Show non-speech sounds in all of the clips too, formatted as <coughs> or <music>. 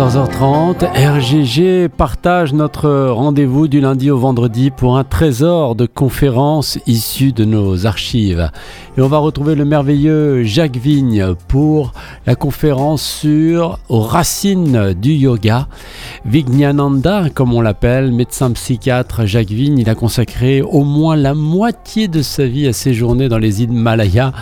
14h30, RGG partage notre rendez-vous du lundi au vendredi pour un trésor de conférences issues de nos archives. Et on va retrouver le merveilleux Jacques Vigne pour la conférence sur aux racines du yoga. Vignananda, comme on l'appelle, médecin psychiatre Jacques Vigne, il a consacré au moins la moitié de sa vie à séjourner dans les Himalayas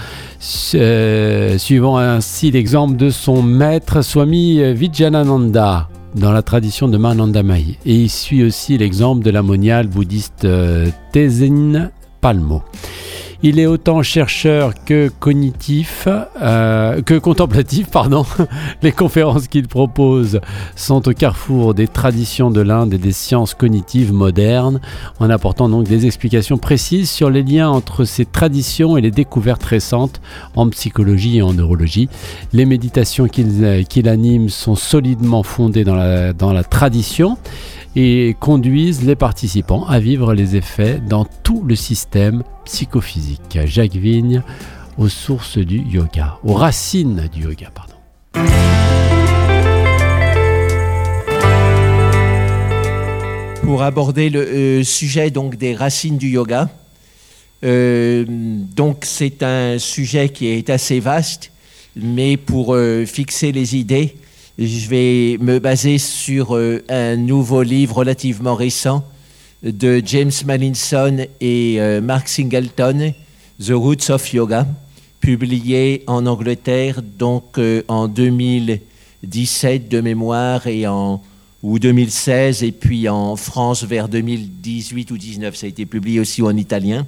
euh, suivant ainsi l'exemple de son maître Swami Vijayananda dans la tradition de Manandamai. Et il suit aussi l'exemple de la bouddhiste euh, Tenzin Palmo. Il est autant chercheur que cognitif, euh, que contemplatif, pardon. <laughs> Les conférences qu'il propose sont au carrefour des traditions de l'Inde et des sciences cognitives modernes, en apportant donc des explications précises sur les liens entre ces traditions et les découvertes récentes en psychologie et en neurologie. Les méditations qu'il anime sont solidement fondées dans la tradition et conduisent les participants à vivre les effets dans tout le système psychophysique. Jacques Vigne aux sources du yoga, aux racines du yoga, pardon. Pour aborder le euh, sujet donc des racines du yoga, euh, c'est un sujet qui est assez vaste, mais pour euh, fixer les idées, je vais me baser sur euh, un nouveau livre relativement récent de James Mallinson et euh, Mark Singleton, The Roots of Yoga, publié en Angleterre donc euh, en 2017 de mémoire et en ou 2016 et puis en France vers 2018 ou 19 ça a été publié aussi en italien.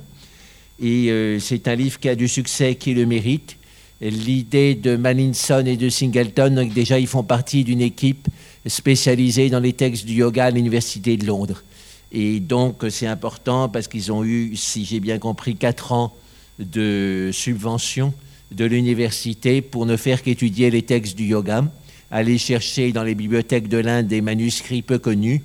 Et c'est un livre qui a du succès qui le mérite l'idée de Mallinson et de Singleton. Déjà, ils font partie d'une équipe spécialisée dans les textes du yoga à l'Université de Londres. Et donc, c'est important parce qu'ils ont eu, si j'ai bien compris, quatre ans de subvention de l'université pour ne faire qu'étudier les textes du yoga, aller chercher dans les bibliothèques de l'Inde des manuscrits peu connus,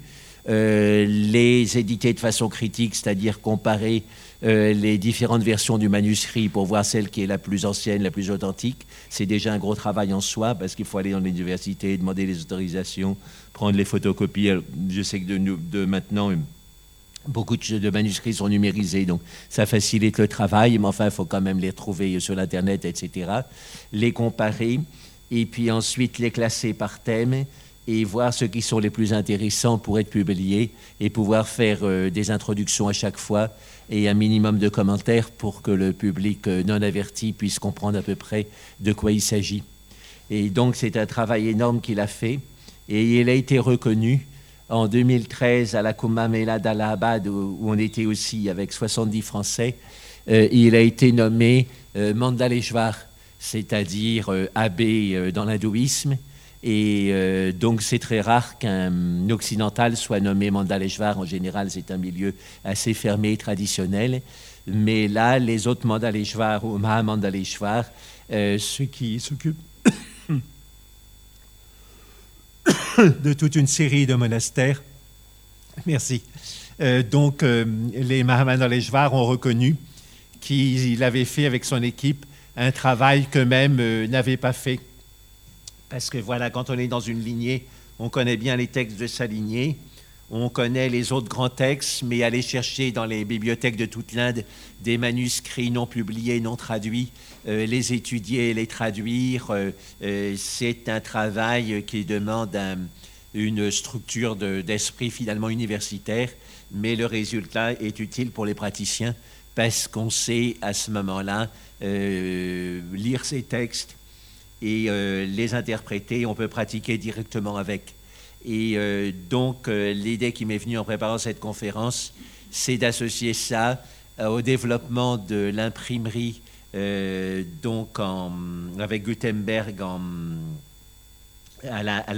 euh, les éditer de façon critique, c'est-à-dire comparer euh, les différentes versions du manuscrit pour voir celle qui est la plus ancienne, la plus authentique. C'est déjà un gros travail en soi parce qu'il faut aller dans l'université, demander les autorisations, prendre les photocopies. Je sais que de, maintenant, beaucoup de manuscrits sont numérisés, donc ça facilite le travail, mais enfin, il faut quand même les trouver sur l'Internet, etc. Les comparer, et puis ensuite les classer par thème et voir ceux qui sont les plus intéressants pour être publiés et pouvoir faire euh, des introductions à chaque fois et un minimum de commentaires pour que le public euh, non averti puisse comprendre à peu près de quoi il s'agit. Et donc c'est un travail énorme qu'il a fait et il a été reconnu en 2013 à la Kumbh Mela d'Allahabad où, on était aussi avec 70 Français. Euh, il a été nommé Mandaleshwar, c'est-à-dire abbé dans l'hindouisme. Et euh, donc, c'est très rare qu'un occidental soit nommé Mandaleshvar. En général, c'est un milieu assez fermé et traditionnel. Mais là, les autres Mandaleshvar ou Mahamandaleshvar, euh, ceux qui s'occupent <coughs> de toute une série de monastères, <coughs> merci. Euh, donc, les Mahamandaleshvar ont reconnu qu'il avait fait avec son équipe un travail qu'eux-mêmes n'avaient pas fait parce que voilà, quand on est dans une lignée, on connaît bien les textes de sa lignée, on connaît les autres grands textes, mais aller chercher dans les bibliothèques de toute l'Inde des manuscrits non publiés, non traduits, euh, les étudier, les traduire, euh, euh, c'est un travail qui demande une structure d'esprit finalement universitaire, mais le résultat est utile pour les praticiens parce qu'on sait à ce moment-là lire ces textes, et euh, les interpréter. On peut pratiquer directement avec. Et euh, donc, euh, l'idée qui m'est venue en préparant cette conférence, c'est d'associer ça au développement de l'imprimerie, donc avec Gutenberg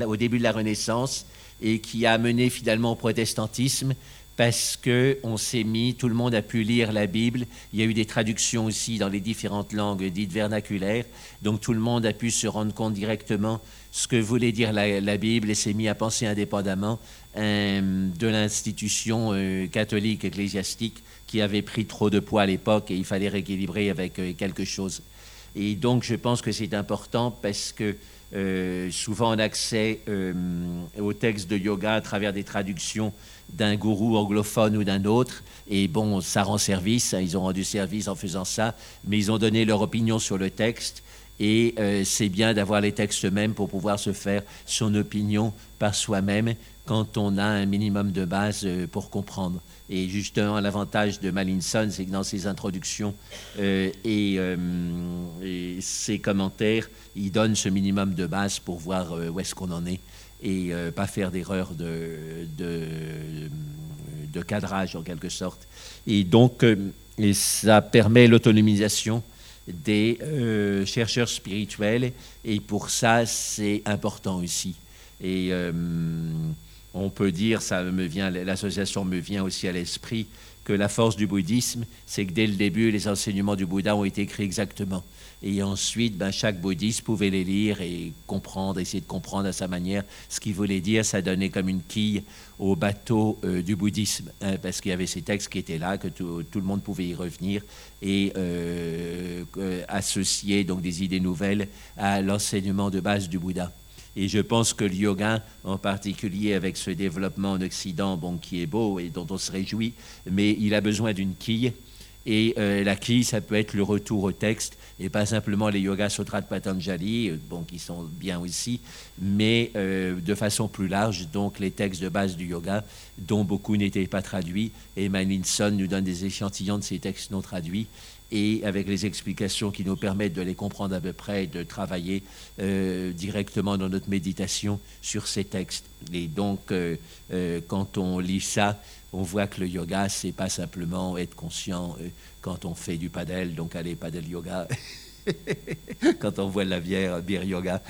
au début de la Renaissance, et qui a mené finalement au protestantisme parce que on s'est mis, tout le monde a pu lire la Bible. Il y a eu des traductions aussi dans les différentes langues dites vernaculaires. Donc tout le monde a pu se rendre compte directement ce que voulait dire la, Bible et s'est mis à penser indépendamment euh, de l'institution euh, catholique ecclésiastique qui avait pris trop de poids à l'époque et il fallait rééquilibrer avec euh, quelque chose. Et donc je pense que c'est important parce que souvent en accès au texte de yoga à travers des traductions d'un gourou anglophone ou d'un autre. Et bon, ça rend service, hein, ils ont rendu service en faisant ça, mais ils ont donné leur opinion sur le texte. Et euh, c'est bien d'avoir les textes eux-mêmes pour pouvoir se faire son opinion par soi-même quand on a un minimum de base euh, pour comprendre. Et justement, l'avantage de Malinson, c'est que dans ses introductions euh, et, ses commentaires, il donne ce minimum de base pour voir où est-ce qu'on en est et pas faire d'erreur de, de, cadrage en quelque sorte. Et donc, et ça permet l'autonomisation des euh, chercheurs spirituels et pour ça c'est important aussi. Et euh, on peut dire, ça me vient, l'association me vient aussi à l'esprit que la force du bouddhisme, c'est que dès le début, les enseignements du Bouddha ont été écrits exactement. Et ensuite, ben, chaque bouddhiste pouvait les lire et comprendre, essayer de comprendre à sa manière ce qu'il voulait dire. Ça donnait comme une quille au bateau euh, du bouddhisme, hein, parce qu'il y avait ces textes qui étaient là, que tout, le monde pouvait y revenir et euh, associer donc des idées nouvelles à l'enseignement de base du Bouddha. Et je pense que le yoga, en particulier avec ce développement en Occident, bon, qui est beau et dont on se réjouit, mais il a besoin d'une quille et euh, la quille, ça peut être le retour au texte, et pas simplement les Yoga Sutras de Patanjali, euh, bon, qui sont bien aussi, mais euh, de façon plus large, donc les textes de base du yoga, dont beaucoup n'étaient pas traduits. Et Malinson nous donne des échantillons de ces textes non traduits, et avec les explications qui nous permettent de les comprendre à peu près et de travailler directement dans notre méditation sur ces textes. Et donc, quand on lit ça, on voit que le yoga, c'est pas simplement être conscient euh, quand on fait du padel, donc allez, padel yoga. <laughs> quand on voit la bière, bière yoga.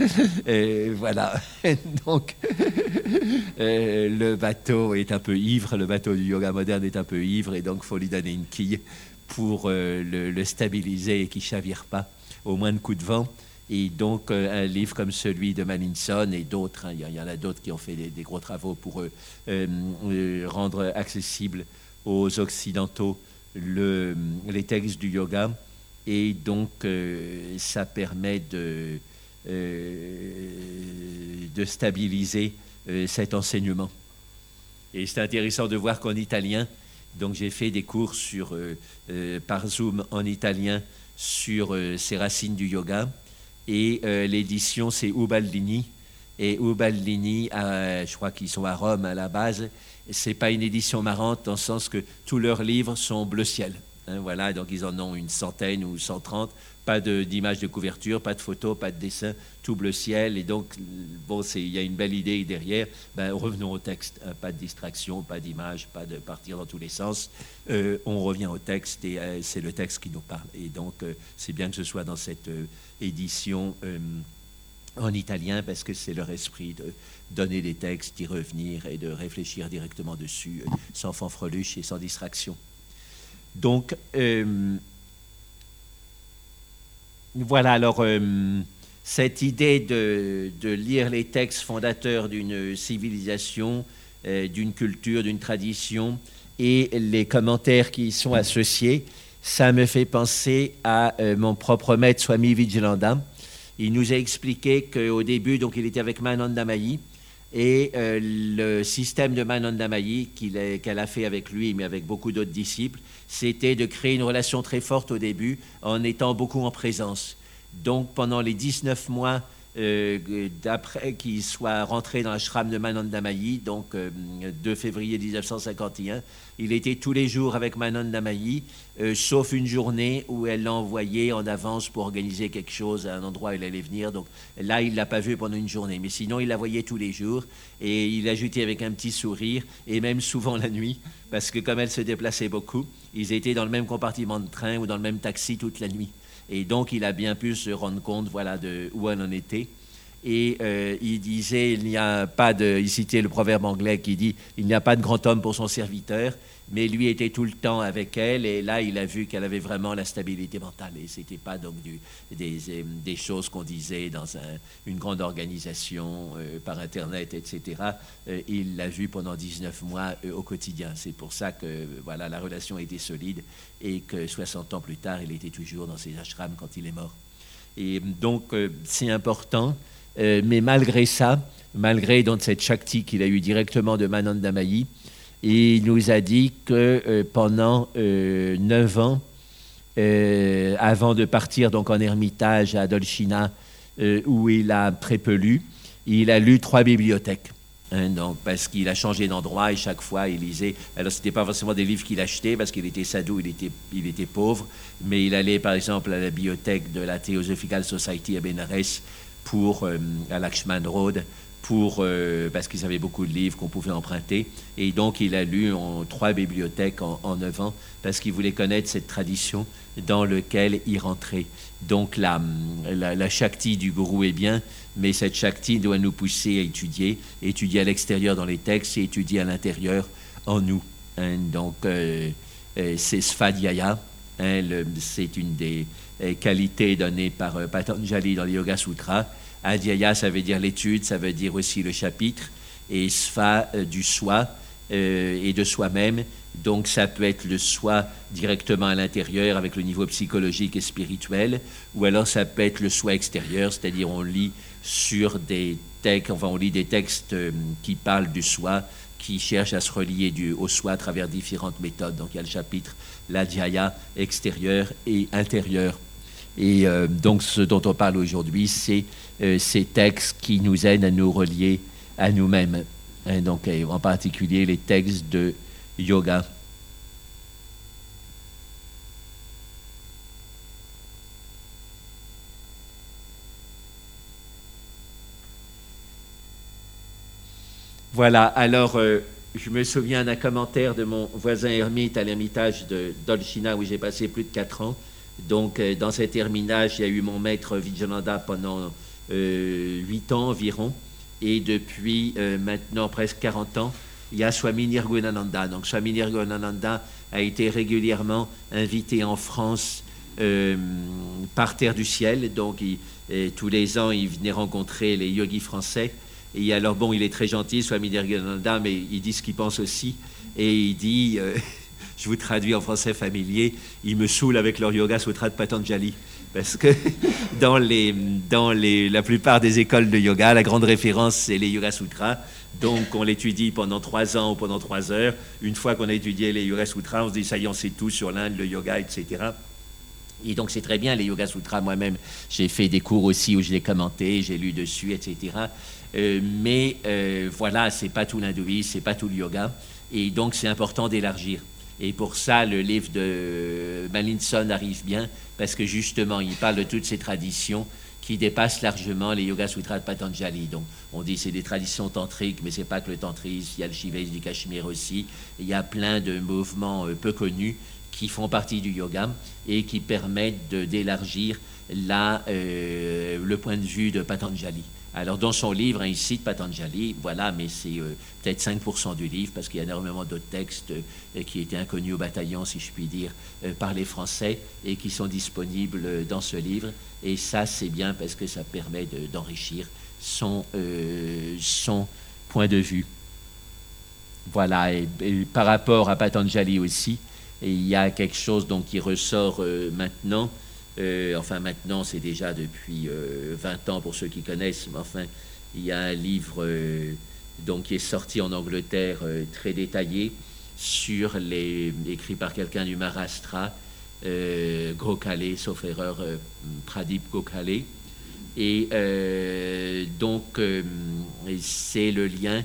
Et voilà. <laughs> Donc, euh, le bateau est un peu ivre, le bateau du yoga moderne est un peu ivre, et donc faut lui donner une quille pour euh, le, stabiliser et qu'il ne chavire pas au moins de coups de vent. Et donc, euh, un livre comme celui de Maninson et d'autres, hein, il y, en a d'autres qui ont fait des, gros travaux pour rendre accessible aux Occidentaux le, les textes du yoga. Et donc, ça permet de, de stabiliser cet enseignement. Et c'est intéressant de voir qu'en italien, donc j'ai fait des cours sur, par Zoom en italien sur ces racines du yoga. Et euh, l'édition, c'est Ubaldini. Et Ubaldini, je crois qu'ils sont à Rome à la base. C'est pas une édition marrante dans le sens que tous leurs livres sont bleu ciel. Hein, voilà, donc ils en ont une centaine ou 130. Pas d'image de, couverture, pas de photos, pas de dessin, tout bleu ciel. Et donc, bon, il y a une belle idée derrière. Ben, revenons au texte. Hein, pas de distraction, pas d'image, pas de partir dans tous les sens. Euh, on revient au texte et euh, c'est le texte qui nous parle. Et donc, c'est bien que ce soit dans cette édition euh, en italien parce que c'est leur esprit de donner des textes, d'y revenir et de réfléchir directement dessus euh, sans fanfreluche et sans distraction. Donc, euh, voilà, alors, cette idée de, lire les textes fondateurs d'une civilisation, d'une culture, d'une tradition, et les commentaires qui y sont associés, ça me fait penser à euh, mon propre maître Swami Vigilandam. Il nous a expliqué qu'au début, donc il était avec Manandamayi, et euh, le système de Manandamayi qu'elle a fait avec lui, mais avec beaucoup d'autres disciples, c'était de créer une relation très forte au début en étant beaucoup en présence. Donc pendant les 19 mois d'après qu'il soit rentré dans l'ashram de Manandamayi, donc 2 euh, février 1951. Il était tous les jours avec Manandamayi, euh, sauf une journée où elle l'a envoyé en avance pour organiser quelque chose à un endroit où elle allait venir. Donc là, il ne l'a pas vu pendant une journée. Mais sinon, il la voyait tous les jours et il ajoutait avec un petit sourire et même souvent la nuit, parce que comme elle se déplaçait beaucoup, ils étaient dans le même compartiment de train ou dans le même taxi toute la nuit. Et donc, il a bien pu se rendre compte voilà, de où elle en était. Et euh, il disait, il n'y a pas de, il citait le proverbe anglais qui dit, il n'y a pas de grand homme pour son serviteur mais lui était tout le temps avec elle et là il a vu qu'elle avait vraiment la stabilité mentale et c'était pas donc du, des, choses qu'on disait dans une grande organisation euh, par internet etc euh, il l'a vu pendant 19 mois euh, au quotidien. C'est pour ça que voilà la relation était solide et que 60 ans plus tard il était toujours dans ses ashrams quand il est mort. Et donc c'est important mais malgré ça, malgré donc cette Shakti qu'il a eu directement de Manandamayi, il nous a dit que pendant neuf ans, avant de partir donc en ermitage à Dolchina, où il a très peu lu, il a lu trois bibliothèques. Hein, donc, parce qu'il a changé d'endroit et chaque fois il lisait. Alors, ce n'était pas forcément des livres qu'il achetait parce qu'il était sadou, il était, il était pauvre, mais il allait par exemple à la bibliothèque de la Theosophical Society à Benares pour, euh, à Lakshman Road euh, parce qu'ils avaient beaucoup de livres qu'on pouvait emprunter. Et donc, il a lu en trois bibliothèques en, neuf ans parce qu'il voulait connaître cette tradition dans laquelle il rentrait. Donc, la, la, Shakti du gourou est bien, mais cette Shakti doit nous pousser à étudier, étudier à l'extérieur dans les textes et étudier à l'intérieur en nous. Hein. donc, euh, euh, c'est Svadhyaya. Hein, c'est une des qualités données par Patanjali dans les Yoga Sutras Adhyaya, ça veut dire l'étude, ça veut dire aussi le chapitre, et Sva euh, du soi euh, et de soi-même. Donc ça peut être le soi directement à l'intérieur avec le niveau psychologique et spirituel, ou alors ça peut être le soi extérieur, c'est-à-dire on lit sur des textes, enfin on lit des textes euh, qui parlent du soi, qui cherchent à se relier du, au soi à travers différentes méthodes. Donc il y a le chapitre l'adhyaya extérieur et intérieur. Et euh, donc ce dont on parle aujourd'hui, c'est euh, ces textes qui nous aident à nous relier à nous-mêmes. Hein, donc en particulier les textes de yoga. Voilà, alors euh, je me souviens d'un commentaire de mon voisin ermite à l'ermitage de Dolchina où j'ai passé plus de quatre ans. Donc, euh, dans cet terminage, il y a eu mon maître Vijayananda pendant euh, 8 ans environ. Et depuis euh, maintenant presque 40 ans, il y a Swami Nirgunananda. Donc, Swami Nirgunananda a été régulièrement invité en France euh, par Terre du Ciel. Donc, tous les ans, il venait rencontrer les yogis français. Et alors, bon, il est très gentil, Swami Nirgunananda, mais il dit ce qu'il pense aussi. Et il dit <laughs> je vous traduis en français familier, ils me saoulent avec leur yoga sutra de Patanjali. Parce que <laughs> dans, les, dans les, la plupart des écoles de yoga, la grande référence, c'est les Yoga Sutras. Donc, on l'étudie pendant trois ans ou pendant trois heures. Une fois qu'on a étudié les Yoga Sutras, on se dit, ça y est, on sait tout sur l'Inde, le yoga, etc. Et donc, c'est très bien, les Yoga Sutras. Moi-même, j'ai fait des cours aussi où je les commenté, j'ai lu dessus, etc. Euh, mais euh, voilà, c'est pas tout l'hindouisme, c'est pas tout le yoga. Et donc, c'est important d'élargir. Et pour ça, le livre de Malinson arrive bien, parce que justement, il parle de toutes ces traditions qui dépassent largement les Yoga Sutras de Patanjali. Donc, on dit c'est des traditions tantriques, mais c'est pas que le tantrisme, il y a le Shivaïsme du Cachemire aussi. Il y a plein de mouvements euh, peu connus qui font partie du yoga et qui permettent d'élargir euh, le point de vue de Patanjali. Alors, dans son livre, il cite Patanjali, voilà, mais c'est euh, peut-être 5% du livre, parce qu'il y a énormément d'autres textes euh, qui étaient inconnus au bataillon, si je puis dire, euh, par les Français, et qui sont disponibles dans ce livre. Et ça, c'est bien parce que ça permet d'enrichir son, son point de vue. Voilà, et, par rapport à Patanjali aussi, il y a quelque chose donc, qui ressort maintenant euh, enfin, maintenant, c'est déjà depuis 20 euh, ans pour ceux qui connaissent, mais enfin, il y a un livre euh, donc, qui est sorti en Angleterre très détaillé sur les, écrit par quelqu'un du Maharashtra, euh, Gokhale, sauf erreur, Pradip Gokhale. Et donc, c'est le lien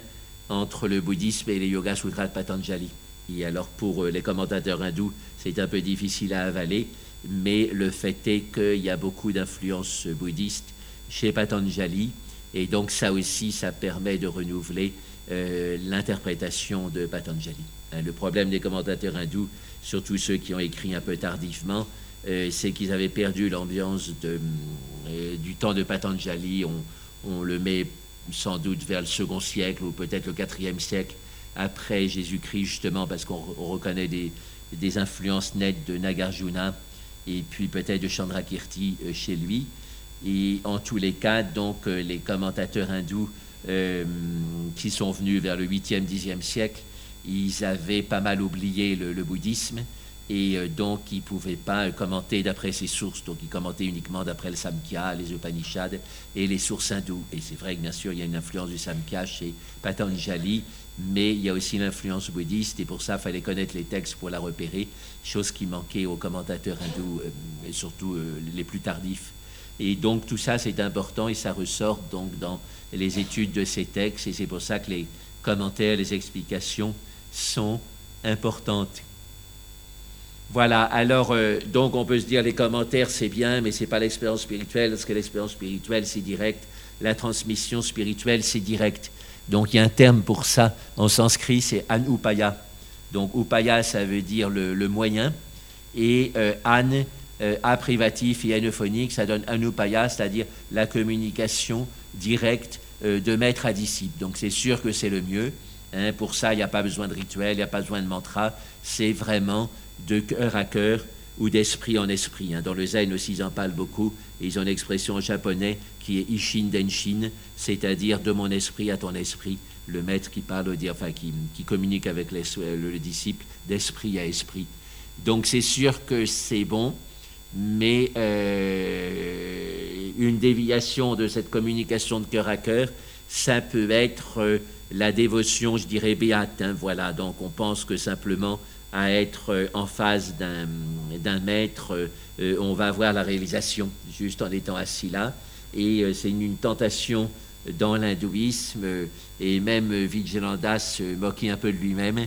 entre le bouddhisme et les Yoga Sutras de Patanjali. Et alors, pour les commentateurs hindous, c'est un peu difficile à avaler, mais le fait est qu'il y a beaucoup d'influences bouddhistes chez Patanjali, et donc ça aussi, ça permet de renouveler euh, l'interprétation de Patanjali. Hein, le problème des commentateurs hindous, surtout ceux qui ont écrit un peu tardivement, euh, c'est qu'ils avaient perdu l'ambiance euh, du temps de Patanjali. On, le met sans doute vers le second siècle ou peut-être le quatrième siècle après Jésus-Christ, justement parce qu'on reconnaît des, des influences nettes de Nagarjuna et puis peut-être de Chandrakirti euh, chez lui. Et en tous les cas, donc, euh, les commentateurs hindous euh, qui sont venus vers le 8e, 10e siècle, ils avaient pas mal oublié le, bouddhisme et euh, donc il ne pouvait pas commenter d'après ses sources, donc il commentait uniquement d'après le Samkhya, les Upanishads et les sources hindoues. Et c'est vrai que bien sûr il y a une influence du Samkhya chez Patanjali, mais il y a aussi l'influence bouddhiste, et pour ça il fallait connaître les textes pour la repérer, chose qui manquait aux commentateurs hindous, euh, surtout euh, les plus tardifs. Et donc tout ça c'est important et ça ressort donc dans les études de ces textes, et c'est pour ça que les commentaires, les explications sont importantes. Voilà, alors, euh, donc on peut se dire les commentaires c'est bien, mais ce n'est pas l'expérience spirituelle, parce que l'expérience spirituelle c'est direct, la transmission spirituelle c'est direct. Donc il y a un terme pour ça en sanskrit, c'est anupaya. Donc upaya ça veut dire le, moyen, et euh, an, euh, et anophonique, ça donne anupaya, c'est-à-dire la communication directe de maître à disciple. Donc c'est sûr que c'est le mieux. Hein. pour ça, il n'y a pas besoin de rituel, il n'y a pas besoin de mantra, c'est vraiment de cœur à cœur ou d'esprit en esprit. Hein. Dans le zen aussi, ils en parlent beaucoup. ils ont une expression en japonais qui est ishin denshin, c'est-à-dire de mon esprit à ton esprit. Le maître qui parle, enfin qui, communique avec le, disciple d'esprit à esprit. Donc c'est sûr que c'est bon, mais euh, une déviation de cette communication de cœur à cœur, ça peut être euh, la dévotion, je dirais, béate. Hein. voilà, donc on pense que simplement à être euh, en face d'un maître, euh, on va avoir la réalisation juste en étant assis là. Et euh, c'est une, tentation dans l'hindouisme, et même Vijayananda se moquait un peu de lui-même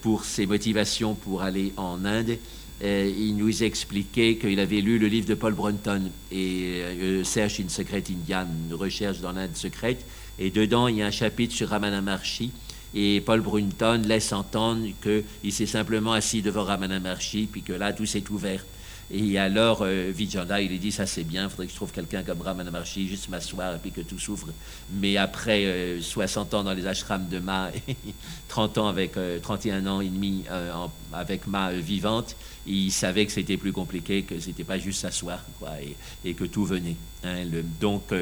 pour ses motivations pour aller en Inde. il nous expliquait qu'il avait lu le livre de Paul Brunton et Search in Secret India, une recherche dans l'Inde secrète, et dedans il y a un chapitre sur Ramana Maharshi et Paul Brunton laisse entendre qu'il s'est simplement assis devant Ramana Maharshi, puis que là, tout s'est ouvert. Et alors, euh, Vijayanda, il lui dit, ça c'est bien, il faudrait que je trouve quelqu'un comme Ramana Maharshi, juste m'asseoir et puis que tout s'ouvre. Mais après 60 euh, ans dans les ashrams de Ma, <laughs> 30 ans avec, 31 euh, ans et demi avec Ma vivante, il savait que c'était plus compliqué, que c'était pas juste s'asseoir, quoi, et, que tout venait. Hein. donc,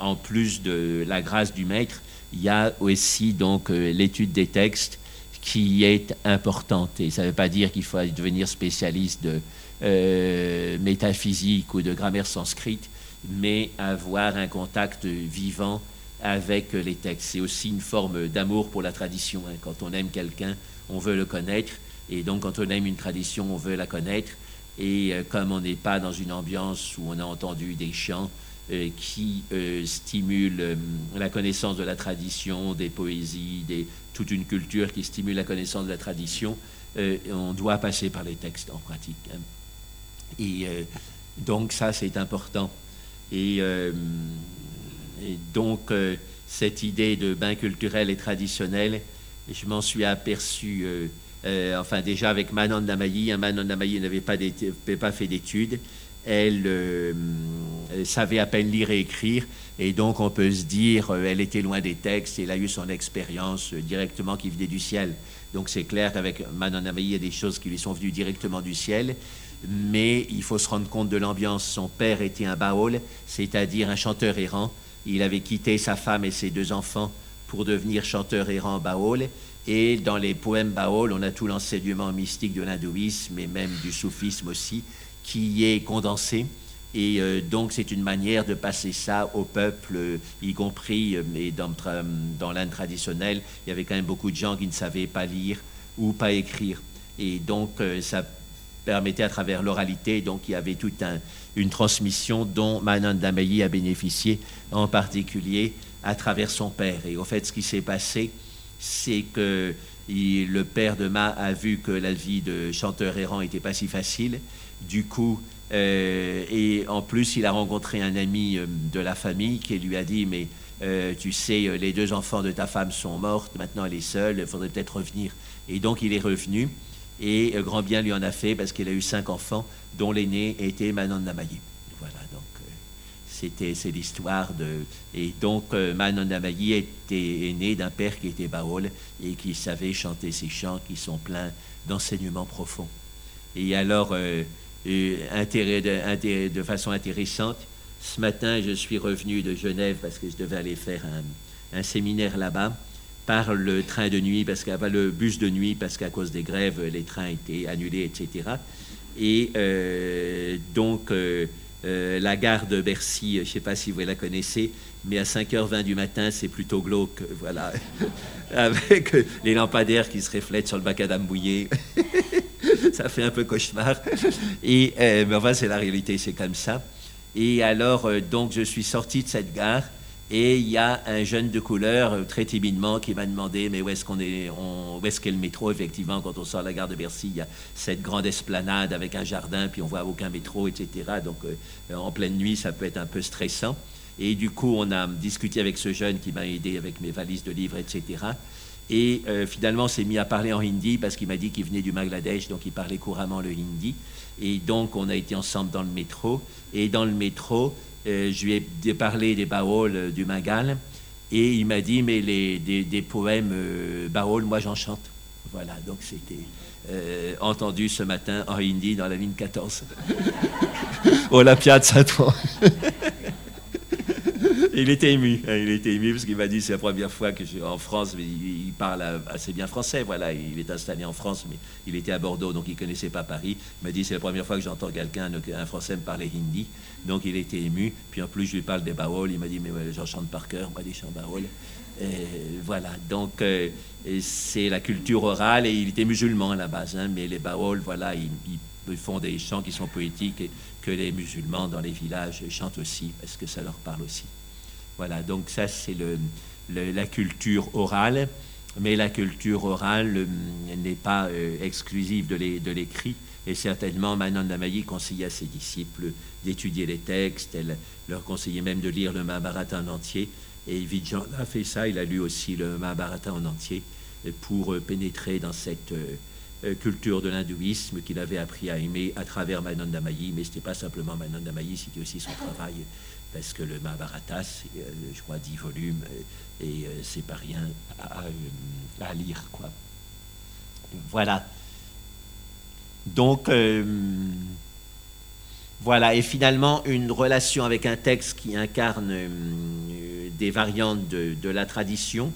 en plus de la grâce du maître, il y a aussi donc l'étude des textes qui est importante. Et ça ne veut pas dire qu'il faut devenir spécialiste de euh, métaphysique ou de grammaire sanscrite, mais avoir un contact vivant avec les textes. C'est aussi une forme d'amour pour la tradition. Hein. Quand on aime quelqu'un, on veut le connaître. Et donc quand on aime une tradition, on veut la connaître. Et euh, comme on n'est pas dans une ambiance où on a entendu des chants, euh, qui euh, stimule euh, la connaissance de la tradition, des poésies, des, toute une culture qui stimule la connaissance de la tradition, on doit passer par les textes en pratique. Hein. Et donc ça, c'est important. Et, donc, cette idée de bain culturel et traditionnel, je m'en suis aperçu, enfin déjà avec Manon Damayi. Hein, Manon Damayi n'avait pas, fait d'études euh, elle, savait à peine lire et écrire, et donc on peut se dire, euh, elle était loin des textes, et elle a eu son expérience euh, directement qui venait du ciel. Donc c'est clair qu'avec Manon Amayi, il y a des choses qui lui sont venues directement du ciel, mais il faut se rendre compte de l'ambiance. Son père était un baol, c'est-à-dire un chanteur errant. Il avait quitté sa femme et ses deux enfants pour devenir chanteur errant baol. Et dans les poèmes baol, on a tout l'enseignement mystique de l'hindouisme et même du soufisme aussi qui est condensé. Et euh, donc, c'est une manière de passer ça au peuple, y compris, euh, dans, dans l'Inde traditionnelle, il y avait quand même beaucoup de gens qui ne savaient pas lire ou pas écrire. Et donc, euh, ça permettait à travers l'oralité, donc il y avait toute une transmission dont Mananda Meyi a bénéficié, en particulier à travers son père. Et au fait, ce qui s'est passé, c'est que le père de Ma a vu que la vie de chanteur errant n'était pas si facile du coup, euh, et en plus, il a rencontré un ami euh, de la famille qui lui a dit, mais euh, tu sais, les deux enfants de ta femme sont morts, maintenant elle est seule, il faudrait peut-être revenir. Et donc il est revenu, et grand bien lui en a fait, parce qu'il a eu cinq enfants, dont l'aîné était Manon Namayi. Voilà, donc c'était c'est l'histoire de... Et donc Manon Namayi était né d'un père qui était Baol, et qui savait chanter ses chants qui sont pleins d'enseignements profonds. Et alors intérêt de, façon intéressante. Ce matin, je suis revenu de Genève parce que je devais aller faire un, séminaire là-bas. par le train de nuit, parce qu'à le bus de nuit, parce qu'à cause des grèves, les trains étaient annulés, etc. Et donc, la gare de Bercy, je ne sais pas si vous la connaissez, mais à 5h20 du matin, c'est plutôt glauque, voilà, <laughs> avec les lampadaires qui se reflètent sur le bac à dame bouillé. <laughs> ça fait un peu cauchemar. Et, mais enfin, c'est la réalité, c'est comme ça. Et alors, donc, je suis sorti de cette gare et il y a un jeune de couleur, euh, très timidement, qui m'a demandé Mais où est-ce qu'on est, où est-ce qu'est le métro? Effectivement, quand on sort de la gare de Bercy, il y a cette grande esplanade avec un jardin, puis on voit aucun métro, etc. Donc, euh, en pleine nuit, ça peut être un peu stressant. Et du coup, on a discuté avec ce jeune qui m'a aidé avec mes valises de livres, etc. Et euh, finalement, on s'est mis à parler en hindi parce qu'il m'a dit qu'il venait du Bangladesh, donc il parlait couramment le hindi. Et donc, on a été ensemble dans le métro. Et dans le métro, euh, je lui ai parlé des baols euh, du Magal et il m'a dit mais les, des, poèmes euh, baols, moi j'en chante. Voilà, donc c'était entendu ce matin en hindi dans la ligne 14. Olympia de Saint-Ouen. <laughs> il était ému, il était ému parce qu'il m'a dit c'est la première fois que je suis en France, mais il, parle assez bien français, voilà, il est installé en France, mais il était à Bordeaux, donc il connaissait pas Paris. Il m'a dit c'est la première fois que j'entends quelqu'un, un Français me parler hindi, donc il était ému. Puis en plus je lui parle des baols, il m'a dit mais j'en chante par cœur, moi des chants baols. voilà, donc euh, c'est la culture orale et il était musulman à la base, hein, mais les baols, voilà, ils font des chants qui sont poétiques et que les musulmans dans les villages chantent aussi parce que ça leur parle aussi. Voilà, donc ça c'est la culture orale, mais la culture orale euh, n'est pas euh, exclusive de l'écrit. Et certainement, Manon Damayi conseillait à ses disciples d'étudier les textes, elle leur conseillait même de lire le Mahabharata en entier. Et Vijan a fait ça, il a lu aussi le Mahabharata en entier pour euh, pénétrer dans cette culture de l'hindouisme qu'il avait appris à aimer à travers Manon Damayi. Mais ce n'était pas simplement Manon Damayi, c'était aussi son travail parce que le Mahabharata, euh, je crois, 10 volumes, euh, et euh, c'est pas rien à, lire, quoi. Voilà. Donc, voilà, et finalement, une relation avec un texte qui incarne des variantes de, la tradition,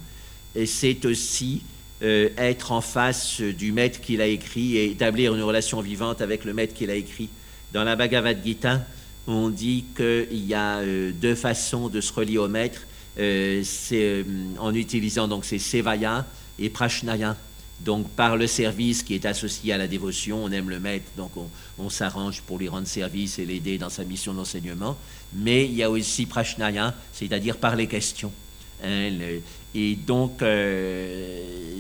et c'est aussi être en face du maître qu'il a écrit et établir une relation vivante avec le maître qu'il a écrit. Dans la Bhagavad Gita, on dit qu'il y a euh, deux façons de se relier au maître, euh, c'est euh, en utilisant donc ces sevaya et prashnaya. Donc par le service qui est associé à la dévotion, on aime le maître, donc on, s'arrange pour lui rendre service et l'aider dans sa mission d'enseignement. Mais il y a aussi prashnaya, c'est-à-dire par les questions. Hein, et donc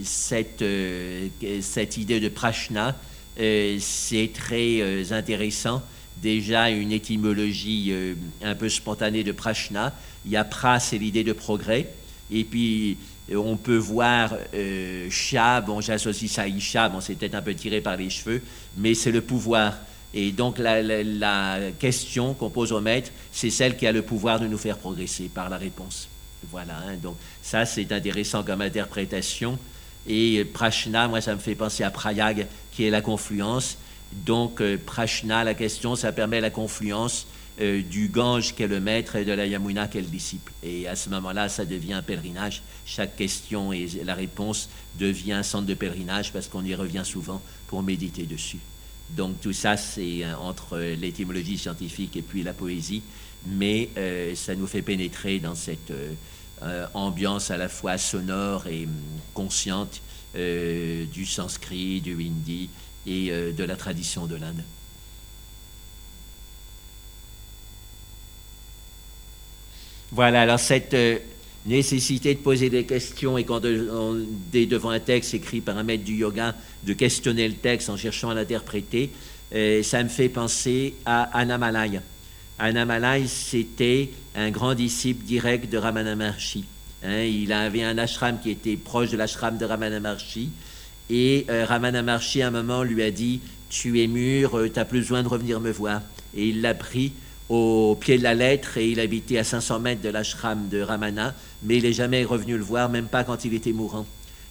cette, cette idée de prashna, c'est très intéressant déjà une étymologie euh, un peu spontanée de prashna. Il y a pra, c'est l'idée de progrès. Et puis, euh, on peut voir euh, bon, j'associe ça à isha, bon, c'est peut-être un peu tiré par les cheveux, mais c'est le pouvoir. Et donc, la, question qu'on pose au maître, c'est celle qui a le pouvoir de nous faire progresser par la réponse. Voilà, hein. donc ça, c'est intéressant comme interprétation. Et prashna, moi, ça me fait penser à prayag, qui est la confluence. Donc, euh, Prashna, la question, ça permet la confluence euh, du Gange qui est le maître et de la Yamuna qui est le disciple. Et à ce moment-là, ça devient un pèlerinage. Chaque question et la réponse devient un centre de pèlerinage parce qu'on y revient souvent pour méditer dessus. Donc tout ça, c'est euh, entre l'étymologie scientifique et puis la poésie, mais ça nous fait pénétrer dans cette ambiance à la fois sonore et hum, consciente du sanskrit, du hindi, et euh, de la tradition de l'Inde. Voilà, alors cette euh, nécessité de poser des questions et quand on est devant un texte écrit par un maître du yoga, de questionner le texte en cherchant à l'interpréter, euh, ça me fait penser à Annamalai. Annamalai, c'était un grand disciple direct de Ramana Maharshi. Hein, il avait un ashram qui était proche de l'ashram de Ramana Maharshi. Et euh, à un moment, lui a dit Tu es mûr, euh, tu n'as plus besoin de revenir me voir. Et il l'a pris au pied de la lettre et il habitait à 500 mètres de l'ashram de Ramana, mais il n'est jamais revenu le voir, même pas quand il était mourant.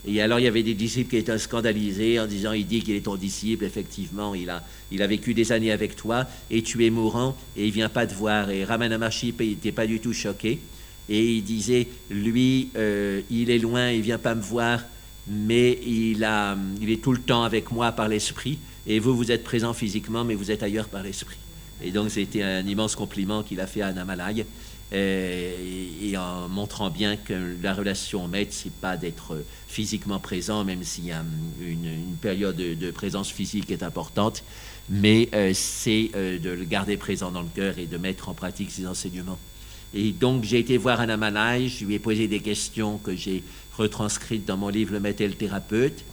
Et alors il y avait des disciples qui étaient scandalisés en disant il dit qu'il est ton disciple, effectivement, il a, il a vécu des années avec toi et tu es mourant et il vient pas te voir. Et Ramana Maharshi n'était pas du tout choqué. Et il disait, lui, euh, il est loin, il vient pas me voir, mais il, est tout le temps avec moi par l'esprit. Et vous, vous êtes présent physiquement, mais vous êtes ailleurs par l'esprit. Et donc, c'était un immense compliment qu'il a fait à Anamalai. Et, en montrant bien que la relation au maître, c'est pas d'être physiquement présent, même s'il y a une, période de, présence physique est importante, mais euh, c'est euh, de le garder présent dans le cœur et de mettre en pratique ses enseignements. Et donc, j'ai été voir Anamalai, je lui ai posé des questions que j'ai retranscrites dans mon livre Le maître et le thérapeute.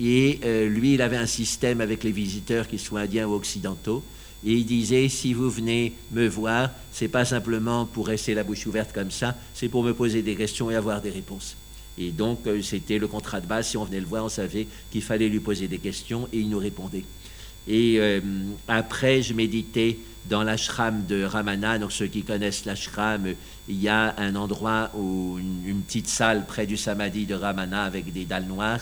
Et euh, lui, il avait un système avec les visiteurs, qu'ils soient indiens ou occidentaux. Et il disait, si vous venez me voir, c'est pas simplement pour rester la bouche ouverte comme ça, c'est pour me poser des questions et avoir des réponses. Et donc, euh, c'était le contrat de base. Si on venait le voir, on savait qu'il fallait lui poser des questions et il nous répondait. Et euh, après, je méditais dans l'ashram de Ramana. Donc, ceux qui connaissent l'ashram, il y a un endroit où une, petite salle près du samadhi de Ramana avec des dalles noires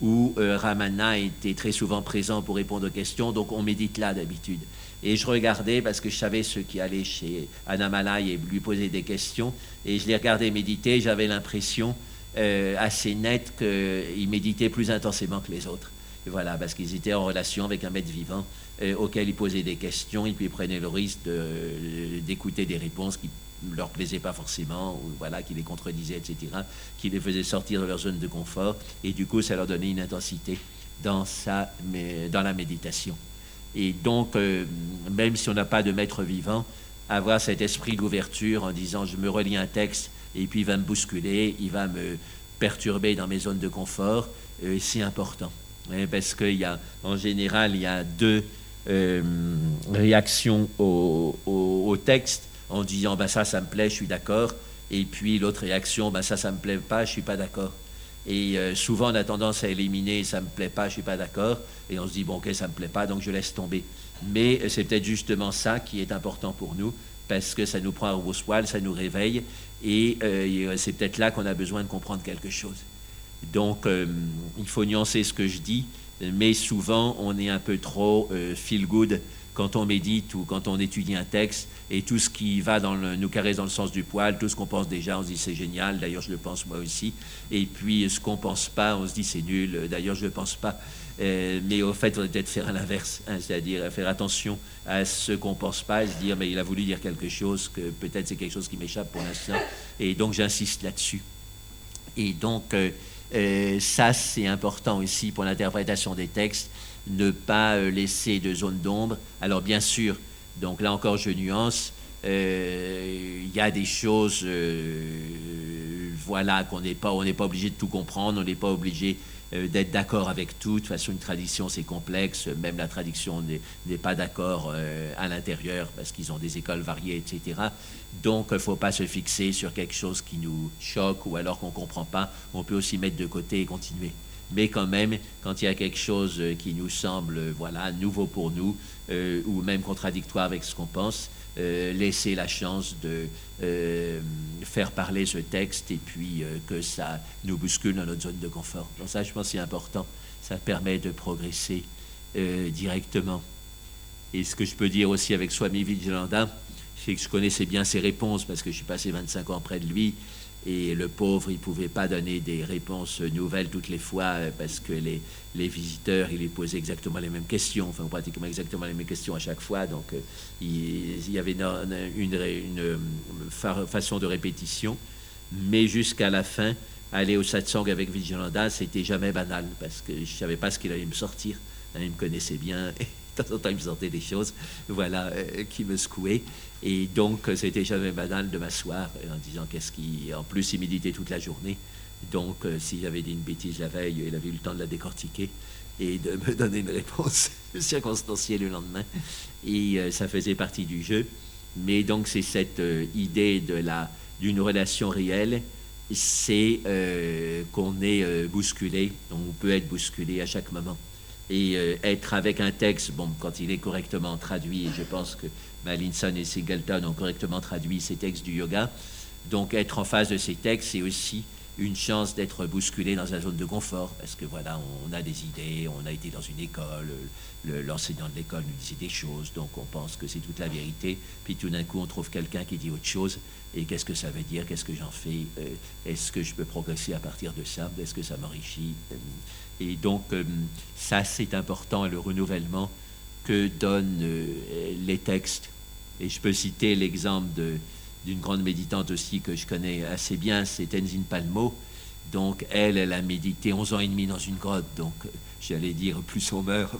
où euh, Ramana était très souvent présent pour répondre aux questions. Donc, on médite là d'habitude. Et je regardais parce que je savais ceux qui allaient chez Anamalai et lui poser des questions. Et je les regardais méditer. J'avais l'impression euh, assez nette qu'ils méditaient plus intensément que les autres. Voilà, parce qu'ils étaient en relation avec un maître vivant euh, auquel ils posaient des questions et puis ils prenaient le risque d'écouter des réponses qui leur plaisaient pas forcément, ou voilà, qui les contredisaient, etc., qui les faisaient sortir de leur zone de confort. Et du coup, ça leur donnait une intensité dans, sa, dans la méditation. Et donc, euh, même si on n'a pas de maître vivant, avoir cet esprit d'ouverture en disant je me relis un texte et puis il va me bousculer, il va me perturber dans mes zones de confort, euh, c'est important. Parce qu'il y a, en général, il y a deux euh, réactions au, texte en disant bah, ça, ça me plaît, je suis d'accord. Et puis l'autre réaction, bah, ça, ça me plaît pas, je suis pas d'accord. Et euh, souvent, on a tendance à éliminer ça me plaît pas, je suis pas d'accord. Et on se dit bon, ok, ça me plaît pas, donc je laisse tomber. Mais c'est peut-être justement ça qui est important pour nous, parce que ça nous prend au poil, ça nous réveille, et euh, c'est peut-être là qu'on a besoin de comprendre quelque chose. Donc, euh, il faut nuancer ce que je dis, mais souvent, on est un peu trop feel good quand on médite ou quand on étudie un texte, et tout ce qui va dans nous caresse dans le sens du poil, tout ce qu'on pense déjà, on se dit c'est génial, d'ailleurs je le pense moi aussi, et puis ce qu'on pense pas, on se dit c'est nul, d'ailleurs je le pense pas. Euh, mais au fait, on va peut-être faire l'inverse, hein, c'est-à-dire faire attention à ce qu'on pense pas, et se dire mais il a voulu dire quelque chose, que peut-être c'est quelque chose qui m'échappe pour l'instant, et donc j'insiste là-dessus. Et donc, euh, euh, ça, c'est important aussi pour l'interprétation des textes ne pas euh, laisser de zone d'ombre. Alors bien sûr, donc là encore je nuance, euh, il y a des choses, voilà, qu'on n'est pas, on n'est pas obligé de tout comprendre, on n'est pas obligé d'être d'accord avec tout. De toute façon, une tradition, c'est complexe. Même la tradition n'est pas d'accord à l'intérieur parce qu'ils ont des écoles variées, etc. Donc, il ne faut pas se fixer sur quelque chose qui nous choque ou alors qu'on ne comprend pas. On peut aussi mettre de côté et continuer mais quand même, quand il y a quelque chose euh, qui nous semble euh, voilà, nouveau pour nous, euh, ou même contradictoire avec ce qu'on pense, laisser la chance de faire parler ce texte et puis que ça nous bouscule dans notre zone de confort. Donc ça, je pense, c'est important. Ça permet de progresser directement. Et ce que je peux dire aussi avec Swami Vijayananda, c'est que je connaissais bien ses réponses parce que je suis passé 25 ans près de lui et le pauvre, il ne pouvait pas donner des réponses nouvelles toutes les fois euh, parce que les, les visiteurs, il les posaient exactement les mêmes questions, enfin pratiquement exactement les mêmes questions à chaque fois. Donc euh, il, y avait une, une, euh, façon de répétition. Mais jusqu'à la fin, aller au satsang avec Vijayananda, c'était jamais banal parce que je ne savais pas ce qu'il allait me sortir. Il me connaissait bien <laughs> temps en temps, il me sortait des choses voilà, euh, qui me secouaient. Et donc, c'était jamais banal de m'asseoir en disant qu'est-ce qui. En plus, il méditait toute la journée. Donc, euh, si j'avais dit une bêtise la veille, il avait eu le temps de la décortiquer et de me donner une réponse <laughs> circonstancielle le lendemain. Et euh, ça faisait partie du jeu. Mais donc, c'est cette idée de la, d'une relation réelle, c'est qu'on est bousculé, on peut être bousculé à chaque moment et euh, être avec un texte, bon, quand il est correctement traduit, et je pense que Malinson et Singleton ont correctement traduit ces textes du yoga, donc être en face de ces textes, c'est aussi une chance d'être bousculé dans une zone de confort, parce que voilà, on a des idées, on a été dans une école, l'enseignant de l'école nous disait des choses, donc on pense que c'est toute la vérité, puis tout d'un coup on trouve quelqu'un qui dit autre chose, et qu'est-ce que ça veut dire, qu'est-ce que j'en fais, euh, est-ce que je peux progresser à partir de ça, est-ce que ça m'enrichit, euh, et donc euh, ça c'est important, le renouvellement que donnent les textes, et je peux citer l'exemple d'une grande méditante aussi que je connais assez bien, c'est Tenzin Palmo. Donc, elle, elle a médité 11 ans et demi dans une grotte, donc j'allais dire plus meurt.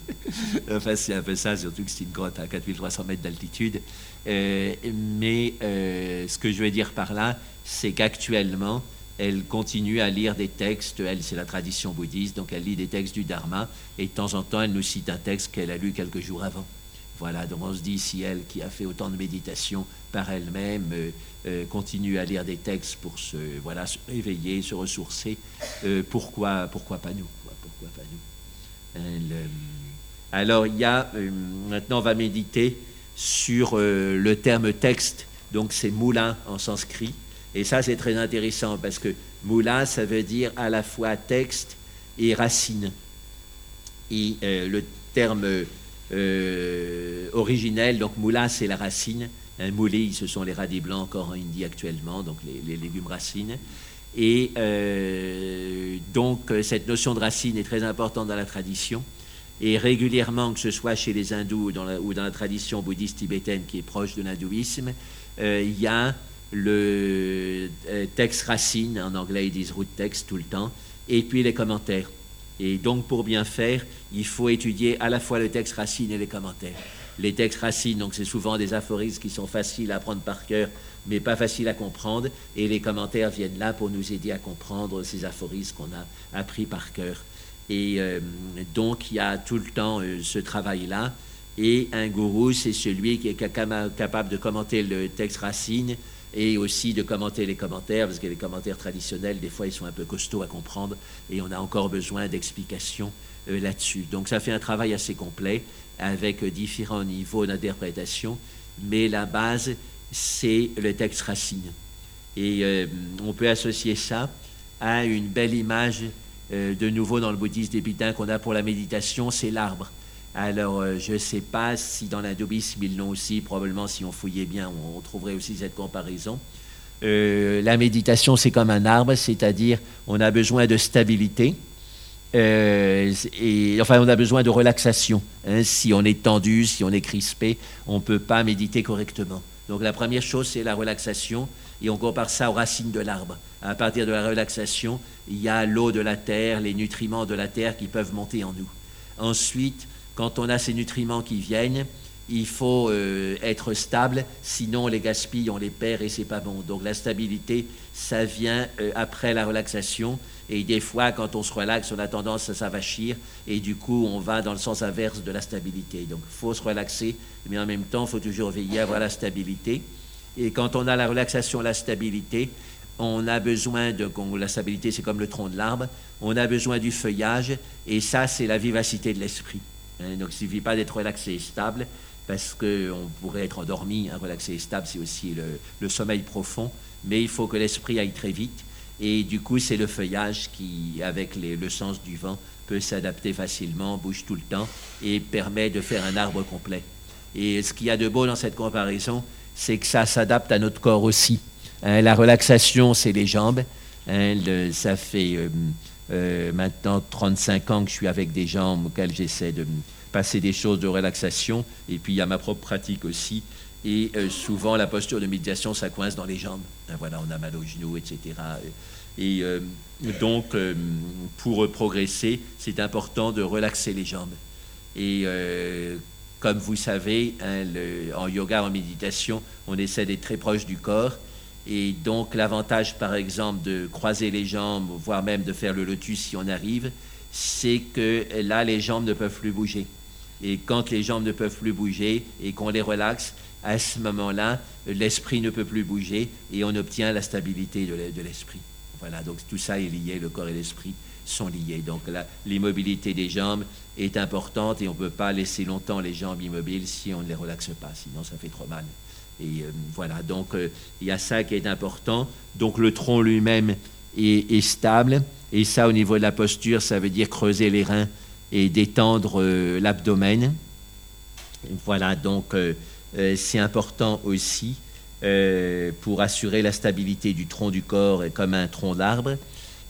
<laughs> enfin, c'est un peu ça, surtout que c'est une grotte à 4300 mètres d'altitude. Euh, mais euh, ce que je veux dire par là, c'est qu'actuellement, elle continue à lire des textes, elle, c'est la tradition bouddhiste, donc elle lit des textes du Dharma, et de temps en temps, elle nous cite un texte qu'elle a lu quelques jours avant. Voilà, donc on se dit, si elle, qui a fait autant de méditation par elle-même, euh, euh, continue à lire des textes pour se, voilà, se réveiller, se ressourcer, euh, pourquoi, pourquoi pas nous Pourquoi pas nous. Alors, il y a, maintenant, on va méditer sur le terme texte, donc c'est moulin en sanskrit, et ça, c'est très intéressant parce que moulin, ça veut dire à la fois texte et racine. Et le terme euh, originel. Donc moula, c'est la racine. Un ce sont les radis blancs encore en Indie actuellement, donc les, légumes racines. Et euh, donc cette notion de racine est très importante dans la tradition. Et régulièrement, que ce soit chez les hindous ou dans la, ou dans la tradition bouddhiste tibétaine qui est proche de l'hindouisme, euh, il y a le texte racine, en anglais ils disent root text tout le temps, et puis les commentaires. Et donc, pour bien faire, il faut étudier à la fois le texte racine et les commentaires. Les textes racines, donc c'est souvent des aphorismes qui sont faciles à apprendre par cœur, mais pas faciles à comprendre. Et les commentaires viennent là pour nous aider à comprendre ces aphorismes qu'on a appris par cœur. Et euh, donc, il y a tout le temps euh, ce travail-là. Et un gourou, c'est celui qui est capable de commenter le texte racine et aussi de commenter les commentaires, parce que les commentaires traditionnels, des fois, ils sont un peu costauds à comprendre et on a encore besoin d'explications euh, là-dessus. Donc ça fait un travail assez complet avec différents niveaux d'interprétation, mais la base, c'est le texte racine. Et euh, on peut associer ça à une belle image euh, de nouveau dans le bouddhisme des qu'on a pour la méditation, c'est l'arbre. Alors, euh, je ne sais pas si dans l'hindouisme ils l'ont aussi, probablement si on fouillait bien, on, trouverait aussi cette comparaison. Euh, la méditation, c'est comme un arbre, c'est-à-dire on a besoin de stabilité. Euh, et, enfin, on a besoin de relaxation. Hein. Si on est tendu, si on est crispé, on ne peut pas méditer correctement. Donc la première chose, c'est la relaxation, et on compare ça aux racines de l'arbre. À partir de la relaxation, il y a l'eau de la terre, les nutriments de la terre qui peuvent monter en nous. Ensuite, quand on a ces nutriments qui viennent, il faut euh, être stable, sinon on les gaspille, on les perd et c'est pas bon. Donc la stabilité, ça vient euh, après la relaxation. Et des fois, quand on se relaxe, on a tendance à s'avachir et du coup, on va dans le sens inverse de la stabilité. Donc il faut se relaxer, mais en même temps, il faut toujours veiller à avoir la stabilité. Et quand on a la relaxation, la stabilité, on a besoin de. La stabilité, c'est comme le tronc de l'arbre. On a besoin du feuillage et ça, c'est la vivacité de l'esprit. Hein, donc il ne suffit pas d'être relaxé et stable, parce qu'on pourrait être endormi. Hein, relaxé et stable, c'est aussi le, sommeil profond, mais il faut que l'esprit aille très vite. Et du coup, c'est le feuillage qui, avec le sens du vent, peut s'adapter facilement, bouge tout le temps et permet de faire un arbre complet. Et ce qu'il y a de beau dans cette comparaison, c'est que ça s'adapte à notre corps aussi. Hein, la relaxation, c'est les jambes. ça fait euh, euh, maintenant 35 ans que je suis avec des gens auxquels j'essaie de passer des choses de relaxation. Et puis il y a ma propre pratique aussi. Et euh, souvent, la posture de méditation, ça coince dans les jambes. Ben voilà, on a mal aux genoux, etc. Et euh, donc, pour progresser, c'est important de relaxer les jambes. Et comme vous savez, hein, en yoga, en méditation, on essaie d'être très proche du corps. Et donc l'avantage, par exemple, de croiser les jambes, voire même de faire le lotus si on arrive, c'est que là, les jambes ne peuvent plus bouger. Et quand les jambes ne peuvent plus bouger et qu'on les relaxe, à ce moment-là, l'esprit ne peut plus bouger et on obtient la stabilité de l'esprit. Voilà, donc tout ça est lié, le corps et l'esprit sont liés. Donc l'immobilité des jambes est importante et on ne peut pas laisser longtemps les jambes immobiles si on ne les relaxe pas, sinon ça fait trop mal. Et euh, voilà, donc euh, il y a ça qui est important. Donc le tronc lui-même et, stable. Et ça, au niveau de la posture, ça veut dire creuser les reins et détendre l'abdomen. Voilà, donc c'est important aussi pour assurer la stabilité du tronc du corps comme un tronc d'arbre.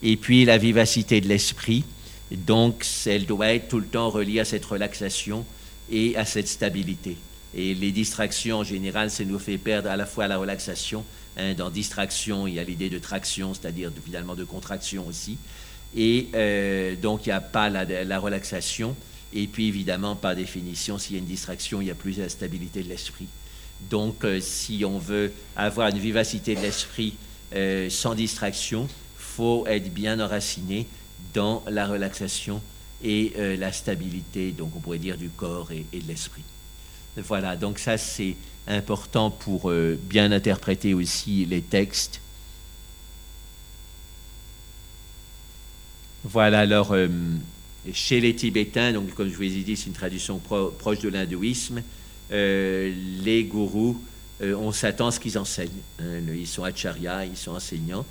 Et puis la vivacité de l'esprit. Donc, elle doit être tout le temps reliée à cette relaxation et à cette stabilité. Et les distractions, en général, ça nous fait perdre à la fois la relaxation. Hein, dans distraction, il y a l'idée de traction, c'est-à-dire finalement de contraction aussi. Et euh, donc, il n'y a pas la, relaxation. Et puis, évidemment, par définition, s'il y a une distraction, il n'y a plus la stabilité de l'esprit. Donc, euh, si on veut avoir une vivacité de l'esprit euh, sans distraction, faut être bien enraciné dans la relaxation et la stabilité, donc on pourrait dire du corps et, de l'esprit. Voilà, donc ça c'est important pour euh, bien interpréter aussi les textes. Voilà, alors euh, chez les Tibétains, donc comme je vous ai dit, c'est une tradition proche de l'hindouisme, les gourous, on s'attend à ce qu'ils enseignent. Hein. ils sont acharyas, ils sont enseignants.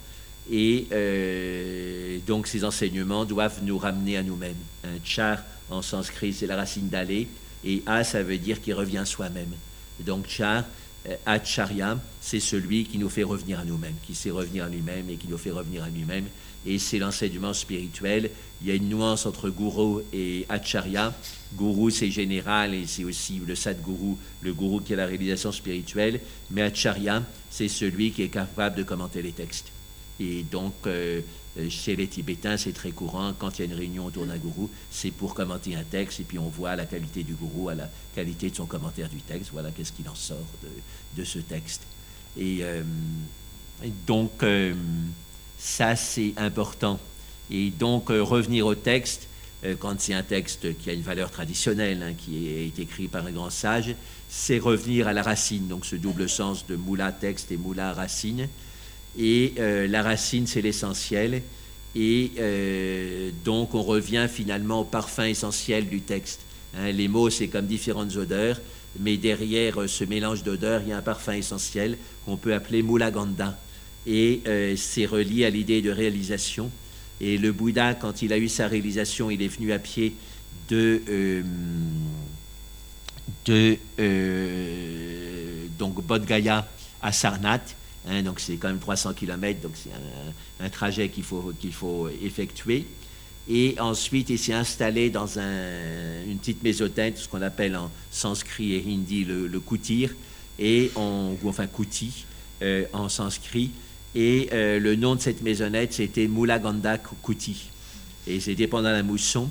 Et euh, donc ces enseignements doivent nous ramener à nous-mêmes. Un char en sanskrit, c'est la racine d'aller, et a, ça veut dire qu'il revient soi-même. Donc char, euh, acharya, c'est celui qui nous fait revenir à nous-mêmes, qui sait revenir à lui-même et qui nous fait revenir à lui-même. Et c'est l'enseignement spirituel. Il y a une nuance entre gourou et acharya. Gourou, c'est général et c'est aussi le sadguru, le gourou qui a la réalisation spirituelle. Mais acharya, c'est celui qui est capable de commenter les textes. Et donc, euh, chez les Tibétains, c'est très courant, quand il y a une réunion autour d'un gourou, c'est pour commenter un texte, et puis on voit la qualité du gourou à la qualité de son commentaire du texte, voilà qu'est-ce qu'il en sort de, ce texte. Et, euh, donc, euh, ça, c'est important. Et donc, revenir au texte, quand c'est un texte qui a une valeur traditionnelle, hein, qui est écrit par un grand sage, c'est revenir à la racine, donc ce double sens de moula texte et moula racine. Et euh, la racine, c'est l'essentiel. Et euh, donc, on revient finalement au parfum essentiel du texte. Hein, les mots, c'est comme différentes odeurs, mais derrière euh, ce mélange d'odeurs, il y a un parfum essentiel qu'on peut appeler Mulaganda. Et c'est relié à l'idée de réalisation. Et le Bouddha, quand il a eu sa réalisation, il est venu à pied de, de donc Bodh Gaya à Sarnath. Hein, donc c'est quand même 300 km, donc c'est un, trajet qu'il faut, qu'il faut effectuer. Et ensuite, il s'est installé dans un, une petite maisonnette, ce qu'on appelle en sanskrit et hindi le, le kutir, et ou enfin kuti euh, en sanskrit. Et euh, le nom de cette maisonnette, c'était Mulaganda Kuti. Et c'était pendant la mousson.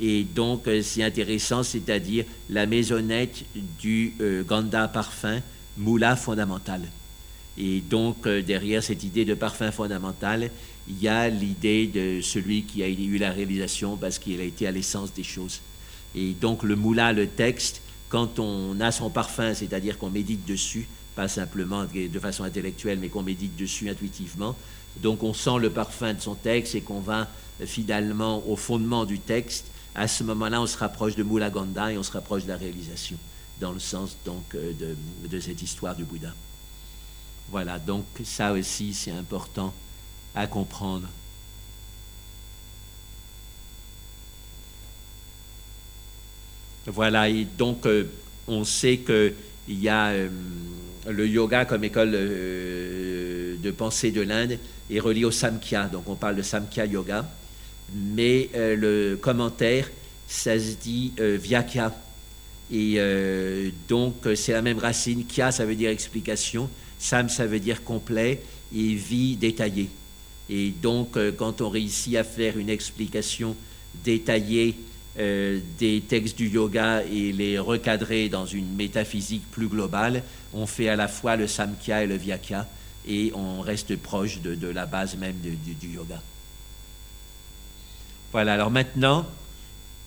Et donc, euh, c'est intéressant, c'est-à-dire la maisonnette du Ganda parfum, Moula fondamental. Et donc, euh, derrière cette idée de parfum fondamental, il y a l'idée de celui qui a eu la réalisation parce qu'il a été à l'essence des choses. Et donc, le moula, le texte, quand on a son parfum, c'est-à-dire qu'on médite dessus, pas simplement de façon intellectuelle, mais qu'on médite dessus intuitivement, donc on sent le parfum de son texte et qu'on va euh, finalement au fondement du texte, à ce moment-là, on se rapproche de Moula Ganda et on se rapproche de la réalisation, dans le sens donc euh, de cette histoire du Bouddha. Voilà, donc ça aussi c'est important à comprendre. Voilà, et donc euh, on sait qu'il y a euh, le yoga comme école euh, de pensée de l'Inde est relié au Samkhya, donc on parle de Samkhya Yoga, mais le commentaire, ça se dit Vyakya. Et donc c'est la même racine, Kya ça veut dire explication, Sam, ça veut dire complet et vie détaillée. Et donc, euh, quand on réussit à faire une explication détaillée euh, des textes du yoga et les recadrer dans une métaphysique plus globale, on fait à la fois le samkhya et le vyakya et on reste proche de, la base même du yoga. Voilà, alors maintenant,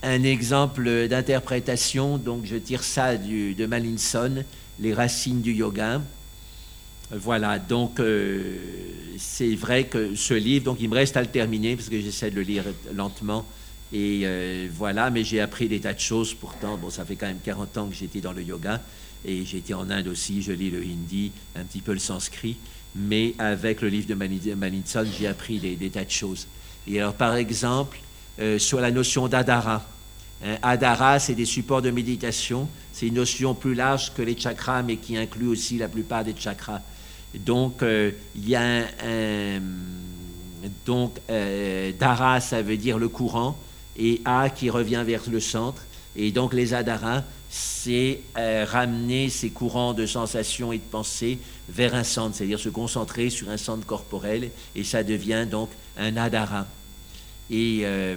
un exemple d'interprétation, donc je tire ça de Malinson, Les racines du yoga. Voilà, donc euh, c'est vrai que ce livre, donc il me reste à le terminer parce que j'essaie de le lire lentement. Et euh, voilà, mais j'ai appris des tas de choses pourtant. Bon, ça fait quand même 40 ans que j'étais dans le yoga et j'étais en Inde aussi, je lis le hindi, un petit peu le sanskrit. mais avec le livre de Malinson, j'ai appris des, tas de choses. Et alors, par exemple, euh, sur la notion d'Adara. Hein, Adara, c'est des supports de méditation. C'est une notion plus large que les chakras, mais qui inclut aussi la plupart des chakras. Donc, euh, il y a un. donc, euh, Dara, ça veut dire le courant, et A qui revient vers le centre. Et donc, les Adaras, c'est ramener ces courants de sensations et de pensées vers un centre, c'est-à-dire se concentrer sur un centre corporel, et ça devient donc un Adara. Et euh,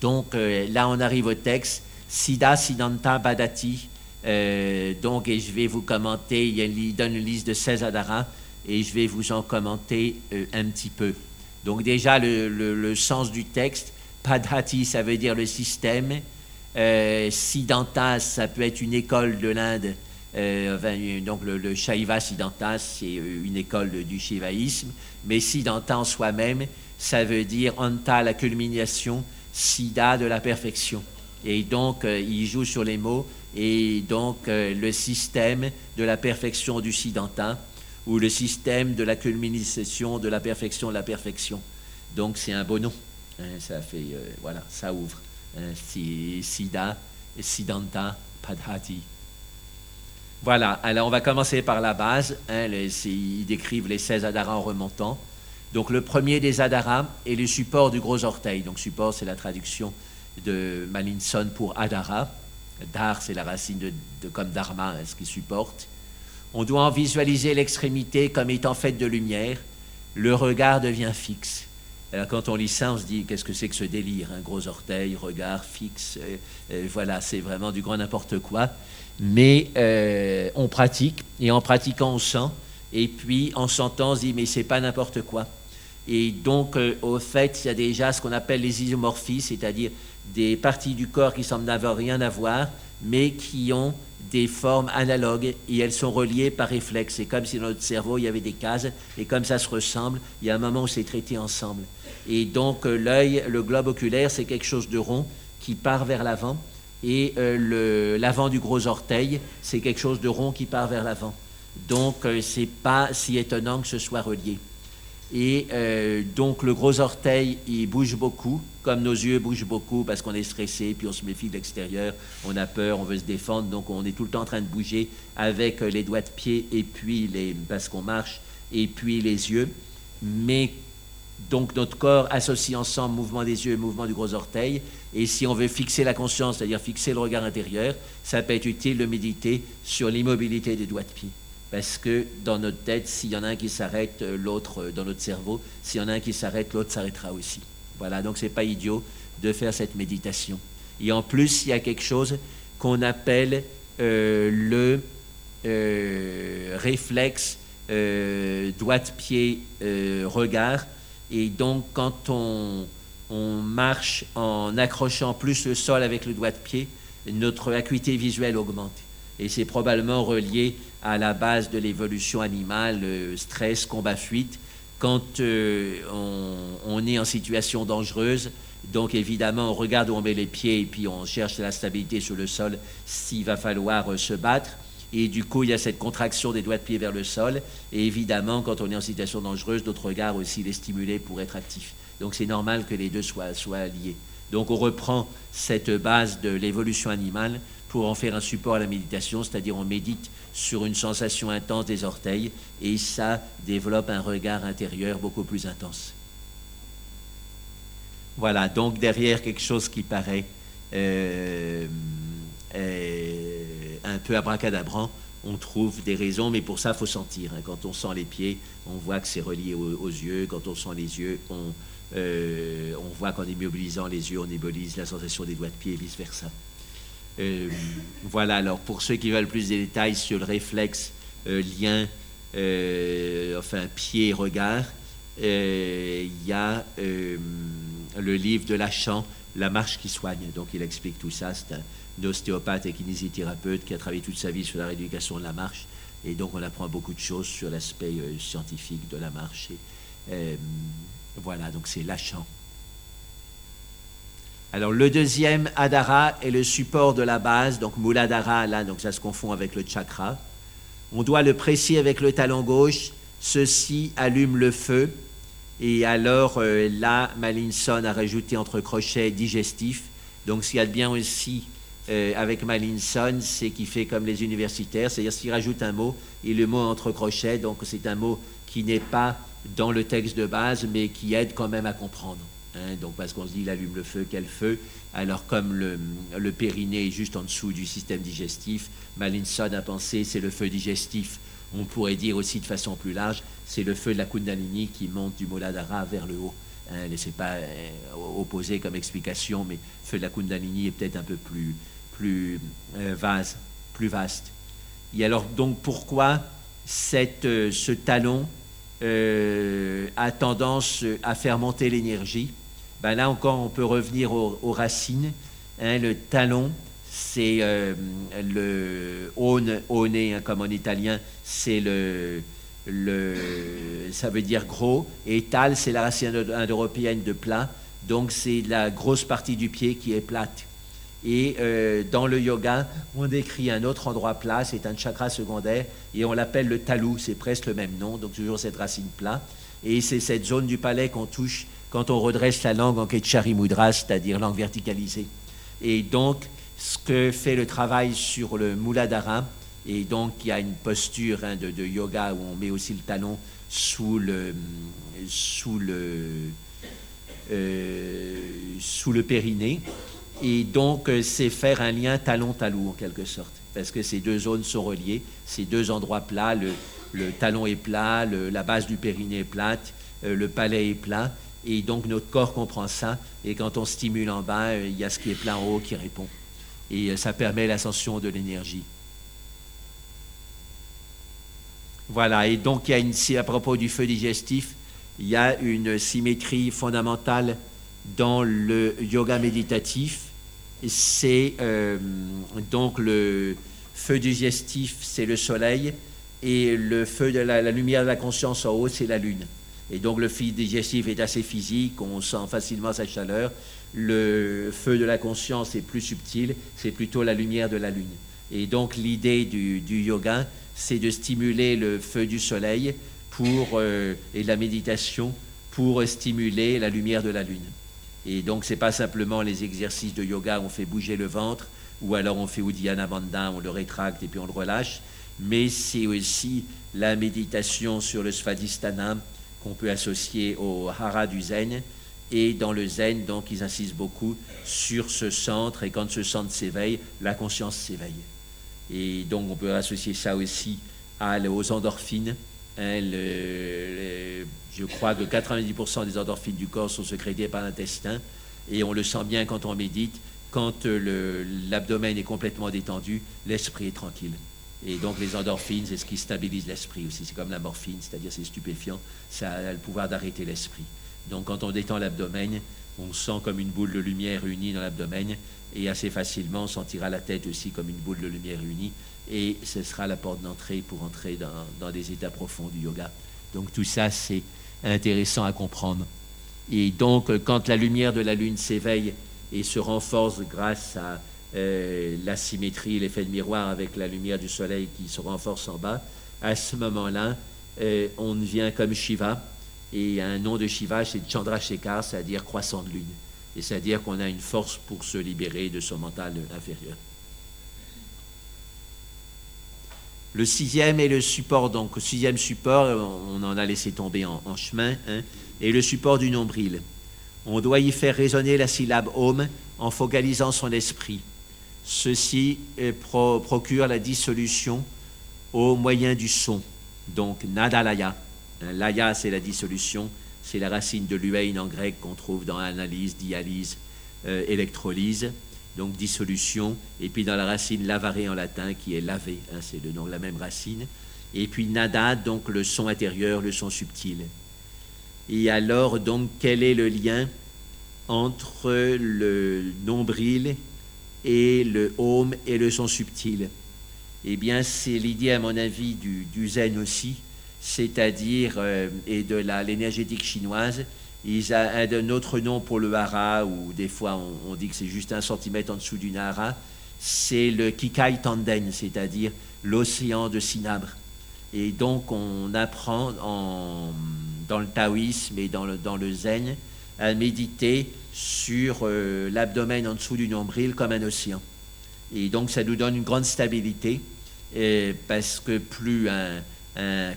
donc euh, là, on arrive au texte Sida Siddhanta Badati. Euh, donc, et je vais vous commenter, il, donne une liste de 16 Adaras, et je vais vous en commenter un petit peu. Donc, déjà, le, sens du texte Padati, ça veut dire le système. Siddhanta, ça peut être une école de l'Inde. donc le, le Shaiva Siddhanta, c'est une école du shivaïsme, mais Siddhanta en soi-même, ça veut dire anta, la culmination, sida de la perfection. Et donc, euh, il joue sur les mots, et donc euh, le système de la perfection du siddhanta, ou le système de la culmination de la perfection de la perfection. Donc, c'est un beau nom. Hein, ça fait, euh, voilà, ça ouvre. Hein, sida, siddhanta, padhati. Voilà, alors on va commencer par la base. Hein, ils décrivent les 16 adaras en remontant. Donc le premier des Adaras est le support du gros orteil. Donc support, c'est la traduction de Malinson pour Adara. Dar, c'est la racine de, comme Dharma, hein, ce qui supporte. On doit en visualiser l'extrémité comme étant faite de lumière. Le regard devient fixe. Alors quand on lit ça, on se dit qu'est-ce que c'est que ce délire Un gros orteil, regard fixe, euh, euh, voilà, c'est vraiment du grand n'importe quoi. Mais euh, on pratique, et en pratiquant, on sent, et puis en sentant, on se dit mais c'est pas n'importe quoi. Et donc, euh, au fait, il y a déjà ce qu'on appelle les isomorphies, c'est-à-dire des parties du corps qui semblent n'avoir rien à voir, mais qui ont des formes analogues et elles sont reliées par réflexe. C'est comme si dans notre cerveau, il y avait des cases et comme ça se ressemble, il y a un moment où c'est traité ensemble. Et donc, euh, l'œil, le globe oculaire, c'est quelque chose de rond qui part vers l'avant et euh, l'avant du gros orteil, c'est quelque chose de rond qui part vers l'avant. Donc, c'est pas si étonnant que ce soit relié. Et euh, donc le gros orteil, il bouge beaucoup, comme nos yeux bougent beaucoup parce qu'on est stressé, puis on se méfie de l'extérieur, on a peur, on veut se défendre, donc on est tout le temps en train de bouger avec euh, les doigts de pied et puis les, parce qu'on marche, et puis les yeux. Mais donc notre corps associe ensemble mouvement des yeux et mouvement du gros orteil. Et si on veut fixer la conscience, c'est-à-dire fixer le regard intérieur, ça peut être utile de méditer sur l'immobilité des doigts de pied. Parce que dans notre tête, s'il y en a un qui s'arrête, euh, l'autre euh, dans notre cerveau, s'il y en a un qui s'arrête, l'autre s'arrêtera aussi. Voilà, donc c'est pas idiot de faire cette méditation. Et en plus, il y a quelque chose qu'on appelle euh, le réflexe doigt de pied regard. Et donc, quand on, on marche en accrochant plus le sol avec le doigt de pied, notre acuité visuelle augmente. Et c'est probablement relié à la base de l'évolution animale, euh, stress, combat, fuite, quand euh, on, est en situation dangereuse. Donc évidemment, on regarde où on met les pieds et puis on cherche la stabilité sur le sol s'il va falloir euh, se battre. Et du coup, il y a cette contraction des doigts de pied vers le sol. Et évidemment, quand on est en situation dangereuse, notre regard aussi est stimulé pour être actif. Donc c'est normal que les deux soient, soient liés. Donc on reprend cette base de l'évolution animale pour en faire un support à la méditation, c'est-à-dire on médite sur une sensation intense des orteils et ça développe un regard intérieur beaucoup plus intense. Voilà, donc derrière quelque chose qui paraît euh, euh, un peu abracadabrant, on trouve des raisons, mais pour ça, il faut sentir. Hein. Quand on sent les pieds, on voit que c'est relié aux, yeux. Quand on sent les yeux, on, euh, on voit qu'en immobilisant les yeux, on immobilise la sensation des doigts de pied et vice-versa. Euh, voilà, alors pour ceux qui veulent plus de détails sur le réflexe euh, lien, euh, enfin pied-regard, il y a le livre de Lachant, La marche qui soigne. Donc il explique tout ça. C'est un ostéopathe et kinésithérapeute qui a travaillé toute sa vie sur la rééducation de la marche. Et donc on apprend beaucoup de choses sur l'aspect scientifique de la marche. voilà, donc c'est Lachant. Alors le deuxième Adara est le support de la base, donc Muladhara, là, donc ça se confond avec le chakra. On doit le presser avec le talon gauche. Ceci allume le feu. Et alors euh, là, Malinson a rajouté entre crochets digestif. Donc ce qu'il y a de bien aussi euh, avec Malinson, c'est qu'il fait comme les universitaires, c'est-à-dire s'il rajoute un mot et le mot entre crochets, donc c'est un mot qui n'est pas dans le texte de base, mais qui aide quand même à comprendre. Hein. donc parce qu'on se dit, il allume le feu, quel feu? Alors comme le, le périnée est juste en dessous du système digestif, Malinson a pensé, c'est le feu digestif. On pourrait dire aussi de façon plus large, c'est le feu de la Kundalini qui monte du Moladhara vers le haut. Hein, n'est pas euh, opposé comme explication, mais feu de la Kundalini est peut-être un peu plus, plus, euh, vaste, plus vaste. Et alors donc pourquoi euh, ce talon a tendance à faire monter l'énergie? Ben Là encore, on peut revenir aux, racines. Hein, le talon, c'est le aune, hein, comme en italien, c'est le, le, ça veut dire gros, et tal, c'est la racine indo-européenne de plat, donc c'est la grosse partie du pied qui est plate. Et euh, dans le yoga, on décrit un autre endroit plat, c'est un chakra secondaire, et on l'appelle le talou, c'est presque le même nom, donc toujours cette racine plat. Et c'est cette zone du palais qu'on touche quand on redresse la langue en Ketchari Mudra, c'est-à-dire langue verticalisée. Et donc, ce que fait le travail sur le Muladhara, et donc, il y a une posture hein, de, yoga où on met aussi le talon sous le, sous le, euh, sous le périnée. Et donc, euh, c'est faire un lien talon-talou en quelque sorte, parce que ces deux zones sont reliées, ces deux endroits plats, le, talon est plat, la base du périnée est plate, euh, le palais est plat, et donc notre corps comprend ça, et quand on stimule en bas, il y a ce qui est plat en haut qui répond. Et ça permet l'ascension de l'énergie. Voilà, et donc il y a une, à propos du feu digestif, il y a une symétrie fondamentale dans le yoga méditatif. C'est euh, donc le feu digestif, c'est le soleil, et le feu de la, lumière de la conscience en haut, c'est la lune. Et donc le feu digestif est assez physique, on sent facilement sa chaleur. Le feu de la conscience est plus subtil, c'est plutôt la lumière de la lune. Et donc l'idée du, yoga, c'est de stimuler le feu du soleil pour, euh, et la méditation pour stimuler la lumière de la lune. Et donc, ce n'est pas simplement les exercices de yoga on fait bouger le ventre, ou alors on fait Uddiyana Bandha, on le rétracte et puis on le relâche, mais c'est aussi la méditation sur le Svadhisthana qu'on peut associer au Hara du Zen. Et dans le Zen, donc, ils insistent beaucoup sur ce centre, et quand ce centre s'éveille, la conscience s'éveille. Et donc on peut associer ça aussi aux endorphines. Hein, je crois que 90% des endorphines du corps sont sécrétées par l'intestin et on le sent bien quand on médite. Quand l'abdomen est complètement détendu, l'esprit est tranquille. Et donc les endorphines, c'est ce qui stabilise l'esprit aussi. C'est comme la morphine, c'est-à-dire c'est stupéfiant. Ça a le pouvoir d'arrêter l'esprit. Donc quand on détend l'abdomen, on sent comme une boule de lumière unie dans l'abdomen et assez facilement on sentira la tête aussi comme une boule de lumière unie et ce sera la porte d'entrée pour entrer dans, dans, des états profonds du yoga. Donc tout ça c'est intéressant à comprendre. Et donc quand la lumière de la lune s'éveille et se renforce grâce à euh, la symétrie, l'effet de miroir avec la lumière du soleil qui se renforce en bas, à ce moment-là, euh, on devient comme Shiva. Et un nom de Shiva, c'est Chandrasekhar, c'est-à-dire croissant de lune c'est-à-dire qu'on a une force pour se libérer de son mental inférieur. Le sixième est le support, donc le sixième support, on en a laissé tomber en, chemin, hein, est le support du nombril. On doit y faire résonner la syllabe Om en focalisant son esprit. Ceci euh, procure la dissolution au moyen du son, donc Nadalaya. Laya, c'est la dissolution, c'est la racine de l'uein en grec qu'on trouve dans analyse, dialyse, euh, électrolyse, donc dissolution. Et puis dans la racine lavaré en latin qui est lavé, hein, c'est le nom la même racine. Et puis nada, donc le son intérieur, le son subtil. Et alors, donc, quel est le lien entre le nombril et le home et le son subtil Eh bien, c'est l'idée, à mon avis, du, zen aussi c'est-à-dire, euh, et de l'énergétique chinoise. Ils ont un, autre nom pour le hara, ou des fois on, dit que c'est juste un centimètre en dessous d'une hara. c'est le Kikai Tanden, c'est-à-dire l'océan de cinabre. Et donc on apprend dans le taoïsme et dans le zen à méditer sur euh, l'abdomen en dessous du nombril comme un océan. Et donc ça nous donne une grande stabilité parce que plus un,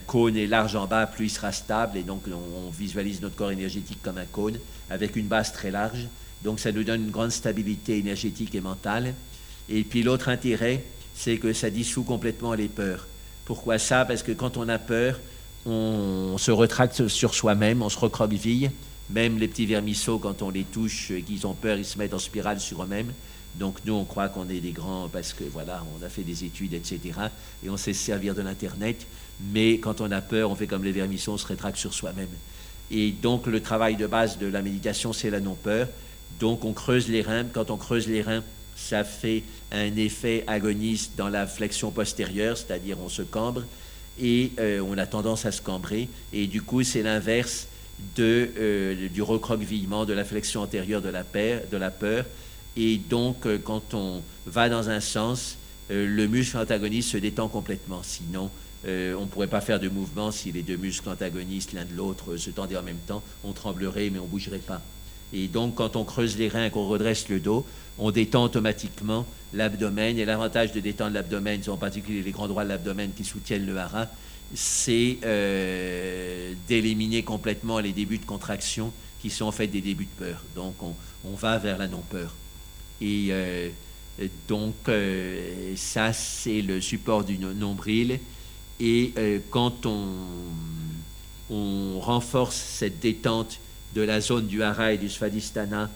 cône est large en bas, plus il sera stable. Et donc on, visualise notre corps énergétique comme un cône avec une base très large. Donc ça nous donne une grande stabilité énergétique et mentale. Et puis l'autre intérêt, c'est que ça dissout complètement les peurs. Pourquoi ça? Parce que quand on a peur, on, se retracte sur soi-même, on se recroqueville. Même les petits vermisseaux, quand on les touche et qu'ils ont peur, ils se mettent en spirale sur eux-mêmes. Donc nous, on croit qu'on est des grands parce que voilà, on a fait des études, etc. Et on sait se servir de l'Internet. Mais quand on a peur, on fait comme les vermisseaux, on se rétracte sur soi-même. Et donc le travail de base de la méditation, c'est la non-peur. Donc on creuse les reins. Quand on creuse les reins, ça fait un effet agoniste dans la flexion postérieure, c'est-à-dire on se cambre et euh, on a tendance à se cambrer. Et du coup, c'est l'inverse euh, du recroquevillement, de la flexion antérieure de la, de la peur. Et donc, euh, quand on va dans un sens, le muscle antagoniste se détend complètement. Sinon, on ne pourrait pas faire de mouvement si les deux muscles antagonistes, l'un de l'autre, se tendaient en même temps. On tremblerait, mais on ne bougerait pas. Et donc, quand on creuse les reins, qu'on redresse le dos, on détend automatiquement l'abdomen. Et l'avantage de détendre l'abdomen, en particulier les grands droits de l'abdomen qui soutiennent le hara, c'est euh, d'éliminer complètement les débuts de contraction qui sont en fait des débuts de peur. Donc, on, va vers la non-peur. Et euh, donc, euh, ça, c'est le support du nombril. Et quand on, on renforce cette détente de la zone du hara et du svadhisthana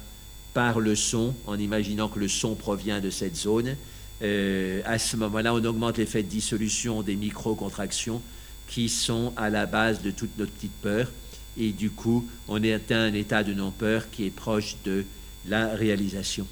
par le son, en imaginant que le son provient de cette zone. À ce moment-là, on augmente l'effet de dissolution des micro-contractions qui sont à la base de toute notre petite peur. Et du coup, on atteint un état de non-peur qui est proche de la réalisation.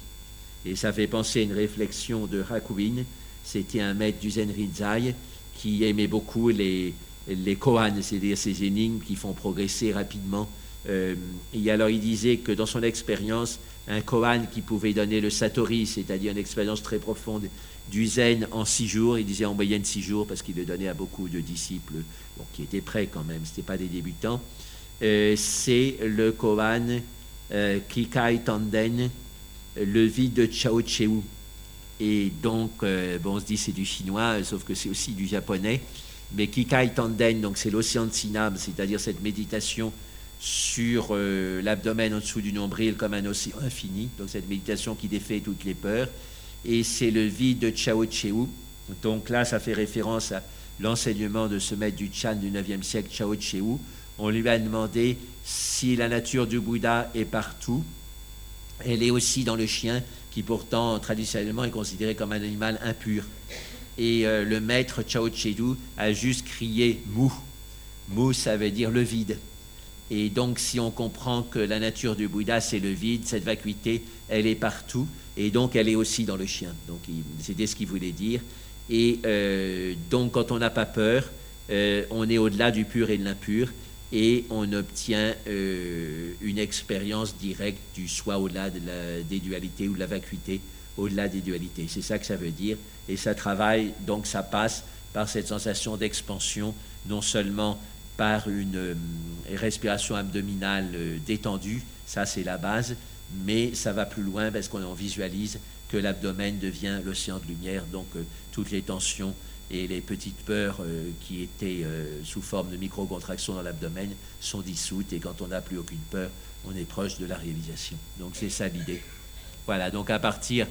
Et ça fait penser à une réflexion de Hakuin. C'était un maître du Zen Rinzai qui aimait beaucoup les, les koans, c'est-à-dire ces énigmes qui font progresser rapidement euh, et alors il disait que dans son expérience, un koan qui pouvait donner le satori, c'est-à-dire une expérience très profonde du zen en six jours, il disait en moyenne six jours parce qu'il le donnait à beaucoup de disciples qui étaient prêts quand même, ce n'étaient pas des débutants, euh, c'est le koan euh, Kikai Tanden, le vide de Chao Cheu. Et donc, bon, on se dit c'est du chinois, sauf que c'est aussi du japonais. Mais Kikai Tanden, donc c'est l'océan de Sinam, c'est-à-dire cette méditation sur euh, l'abdomen en dessous du nombril comme un océan infini, donc cette méditation qui défait toutes les peurs, et c'est le vide de Chao Cheu. Donc là, ça fait référence à l'enseignement de ce maître du Chan du 9e siècle, Chao Cheu. On lui a demandé si la nature du Bouddha est partout. Elle est aussi dans le chien, qui pourtant traditionnellement est considéré comme un animal impur. Et euh, le maître Chao Cheu a juste crié mou. Mou, ça veut dire le vide. Et donc, si on comprend que la nature du Bouddha, c'est le vide, cette vacuité, elle est partout, et donc elle est aussi dans le chien. Donc, c'était ce qu'il voulait dire. Et euh, donc, quand on n'a pas peur, euh, on est au-delà du pur et de l'impur, et on obtient euh, une expérience directe du soi au-delà de des dualités ou de la vacuité au-delà des dualités. C'est ça que ça veut dire. Et ça travaille, donc ça passe par cette sensation d'expansion, non seulement par une euh, respiration abdominale euh, détendue, ça c'est la base, mais ça va plus loin parce qu'on visualise que l'abdomen devient l'océan de lumière, donc euh, toutes les tensions et les petites peurs qui étaient sous forme de micro-contractions dans l'abdomen sont dissoutes. Et quand on n'a plus aucune peur, on est proche de la réalisation. Donc c'est ça l'idée. Voilà, donc à partir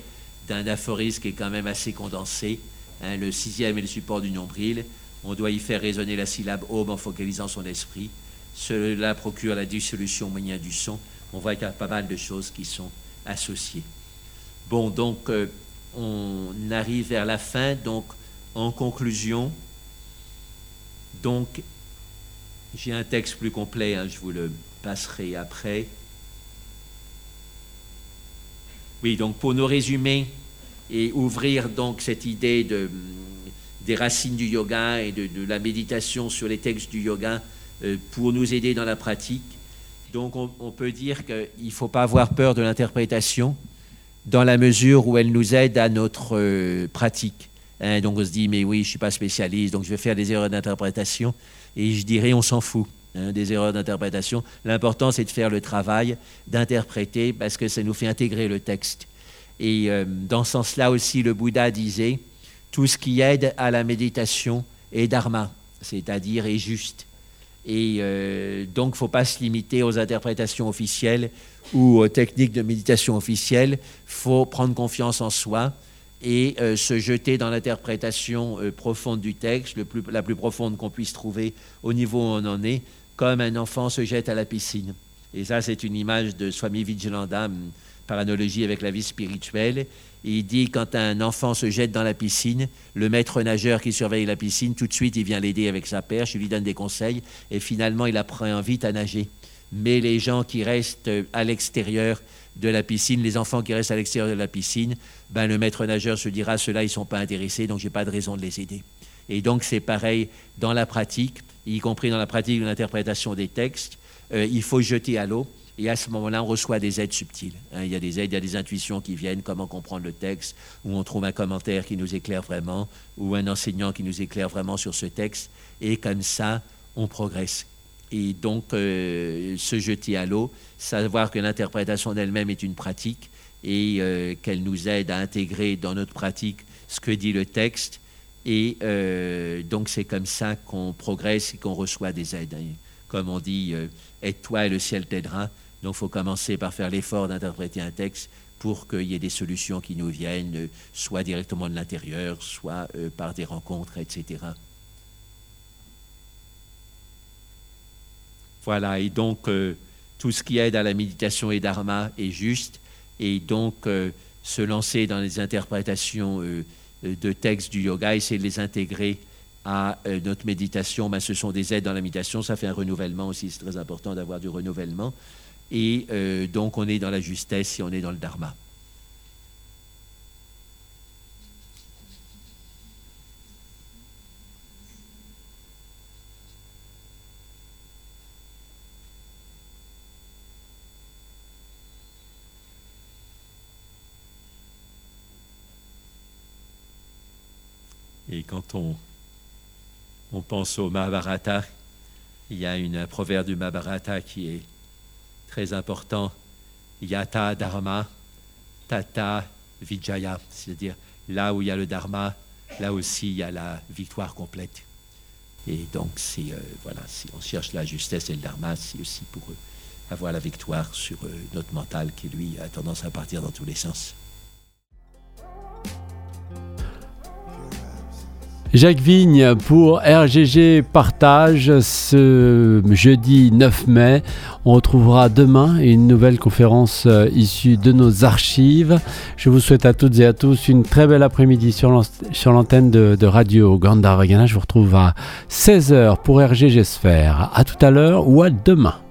d'un aphorisme qui est quand même assez condensé, hein, le sixième est le support du nombril, on doit y faire résonner la syllabe aube en focalisant son esprit. Cela procure la dissolution au moyen du son. On voit qu'il y a pas mal de choses qui sont associées. Bon, donc, euh, on arrive vers la fin. Donc, en conclusion, donc, j'ai un texte plus complet, hein, je vous le passerai après. Oui, donc pour nous résumer et ouvrir donc cette idée de, des racines du yoga et de, la méditation sur les textes du yoga euh, pour nous aider dans la pratique. Donc on, peut dire qu'il ne faut pas avoir peur de l'interprétation. dans la mesure où elle nous aide à notre euh, pratique. Hein, donc on se dit, mais oui, je ne suis pas spécialiste, donc je vais faire des erreurs d'interprétation. Et je dirais, on s'en fout hein, des erreurs d'interprétation. L'important, c'est de faire le travail, d'interpréter, parce que ça nous fait intégrer le texte. Et euh, dans ce sens-là aussi, le Bouddha disait, tout ce qui aide à la méditation est dharma, c'est-à-dire est juste. Et euh, donc, il ne faut pas se limiter aux interprétations officielles ou aux techniques de méditation officielles. Il faut prendre confiance en soi et euh, se jeter dans l'interprétation euh, profonde du texte, la plus profonde qu'on puisse trouver au niveau où on en est, comme un enfant se jette à la piscine. Et ça, c'est une image de Swami Vijayananda, hum, par analogie avec la vie spirituelle. Il dit quand un enfant se jette dans la piscine, le maître nageur qui surveille la piscine, tout de suite, il vient l'aider avec sa perche, il lui donne des conseils, et finalement, il apprend vite à nager. Mais les gens qui restent à l'extérieur de la piscine, les enfants qui restent à l'extérieur de la piscine, ben, le maître nageur se dira, ceux-là, ils ne sont pas intéressés, donc je n'ai pas de raison de les aider. Et donc, c'est pareil dans la pratique, y compris dans la pratique de l'interprétation des textes. Euh, il faut jeter à l'eau. Et à ce moment-là, on reçoit des aides subtiles. Hein. il y a des aides, il y a des intuitions qui viennent, comment comprendre le texte, où on trouve un commentaire qui nous éclaire vraiment, ou un enseignant qui nous éclaire vraiment sur ce texte. Et comme ça, on progresse. Et donc, euh, se jeter à l'eau, savoir que l'interprétation d'elle-même est une pratique et euh, qu'elle nous aide à intégrer dans notre pratique ce que dit le texte. Et euh, donc, c'est comme ça qu'on progresse et qu'on reçoit des aides. Hein. Comme on dit, aide-toi et le ciel t'aidera. Donc il faut commencer par faire l'effort d'interpréter un texte pour qu'il y ait des solutions qui nous viennent, euh, soit directement de l'intérieur, soit euh, par des rencontres, etc. Voilà, et donc euh, tout ce qui aide à la méditation et dharma est juste, et donc se lancer dans les interprétations de textes du yoga, essayer de les intégrer à notre méditation, ben, ce sont des aides dans la méditation, ça fait un renouvellement aussi, c'est très important d'avoir du renouvellement. Et euh, donc on est dans la justesse et on est dans le dharma. Et quand on, pense au Mahabharata, il y a une, un proverbe du Mahabharata qui est très important, yata dharma, tata vijaya, c'est-à-dire là où il y a le dharma, là aussi il y a la victoire complète. Et donc, c'est, euh, voilà, si on cherche la justesse et le dharma, c'est aussi pour euh, avoir la victoire sur euh, notre mental qui, lui, a tendance à partir dans tous les sens. Jacques Vigne pour RGG Partage ce jeudi 9 mai. On retrouvera demain une nouvelle conférence euh, issue de nos archives. Je vous souhaite à toutes et à tous une très belle après-midi sur l'antenne de, Radio Gandharvagana. Je vous retrouve à 16h pour RGG Sphère. À tout à l'heure ou à demain.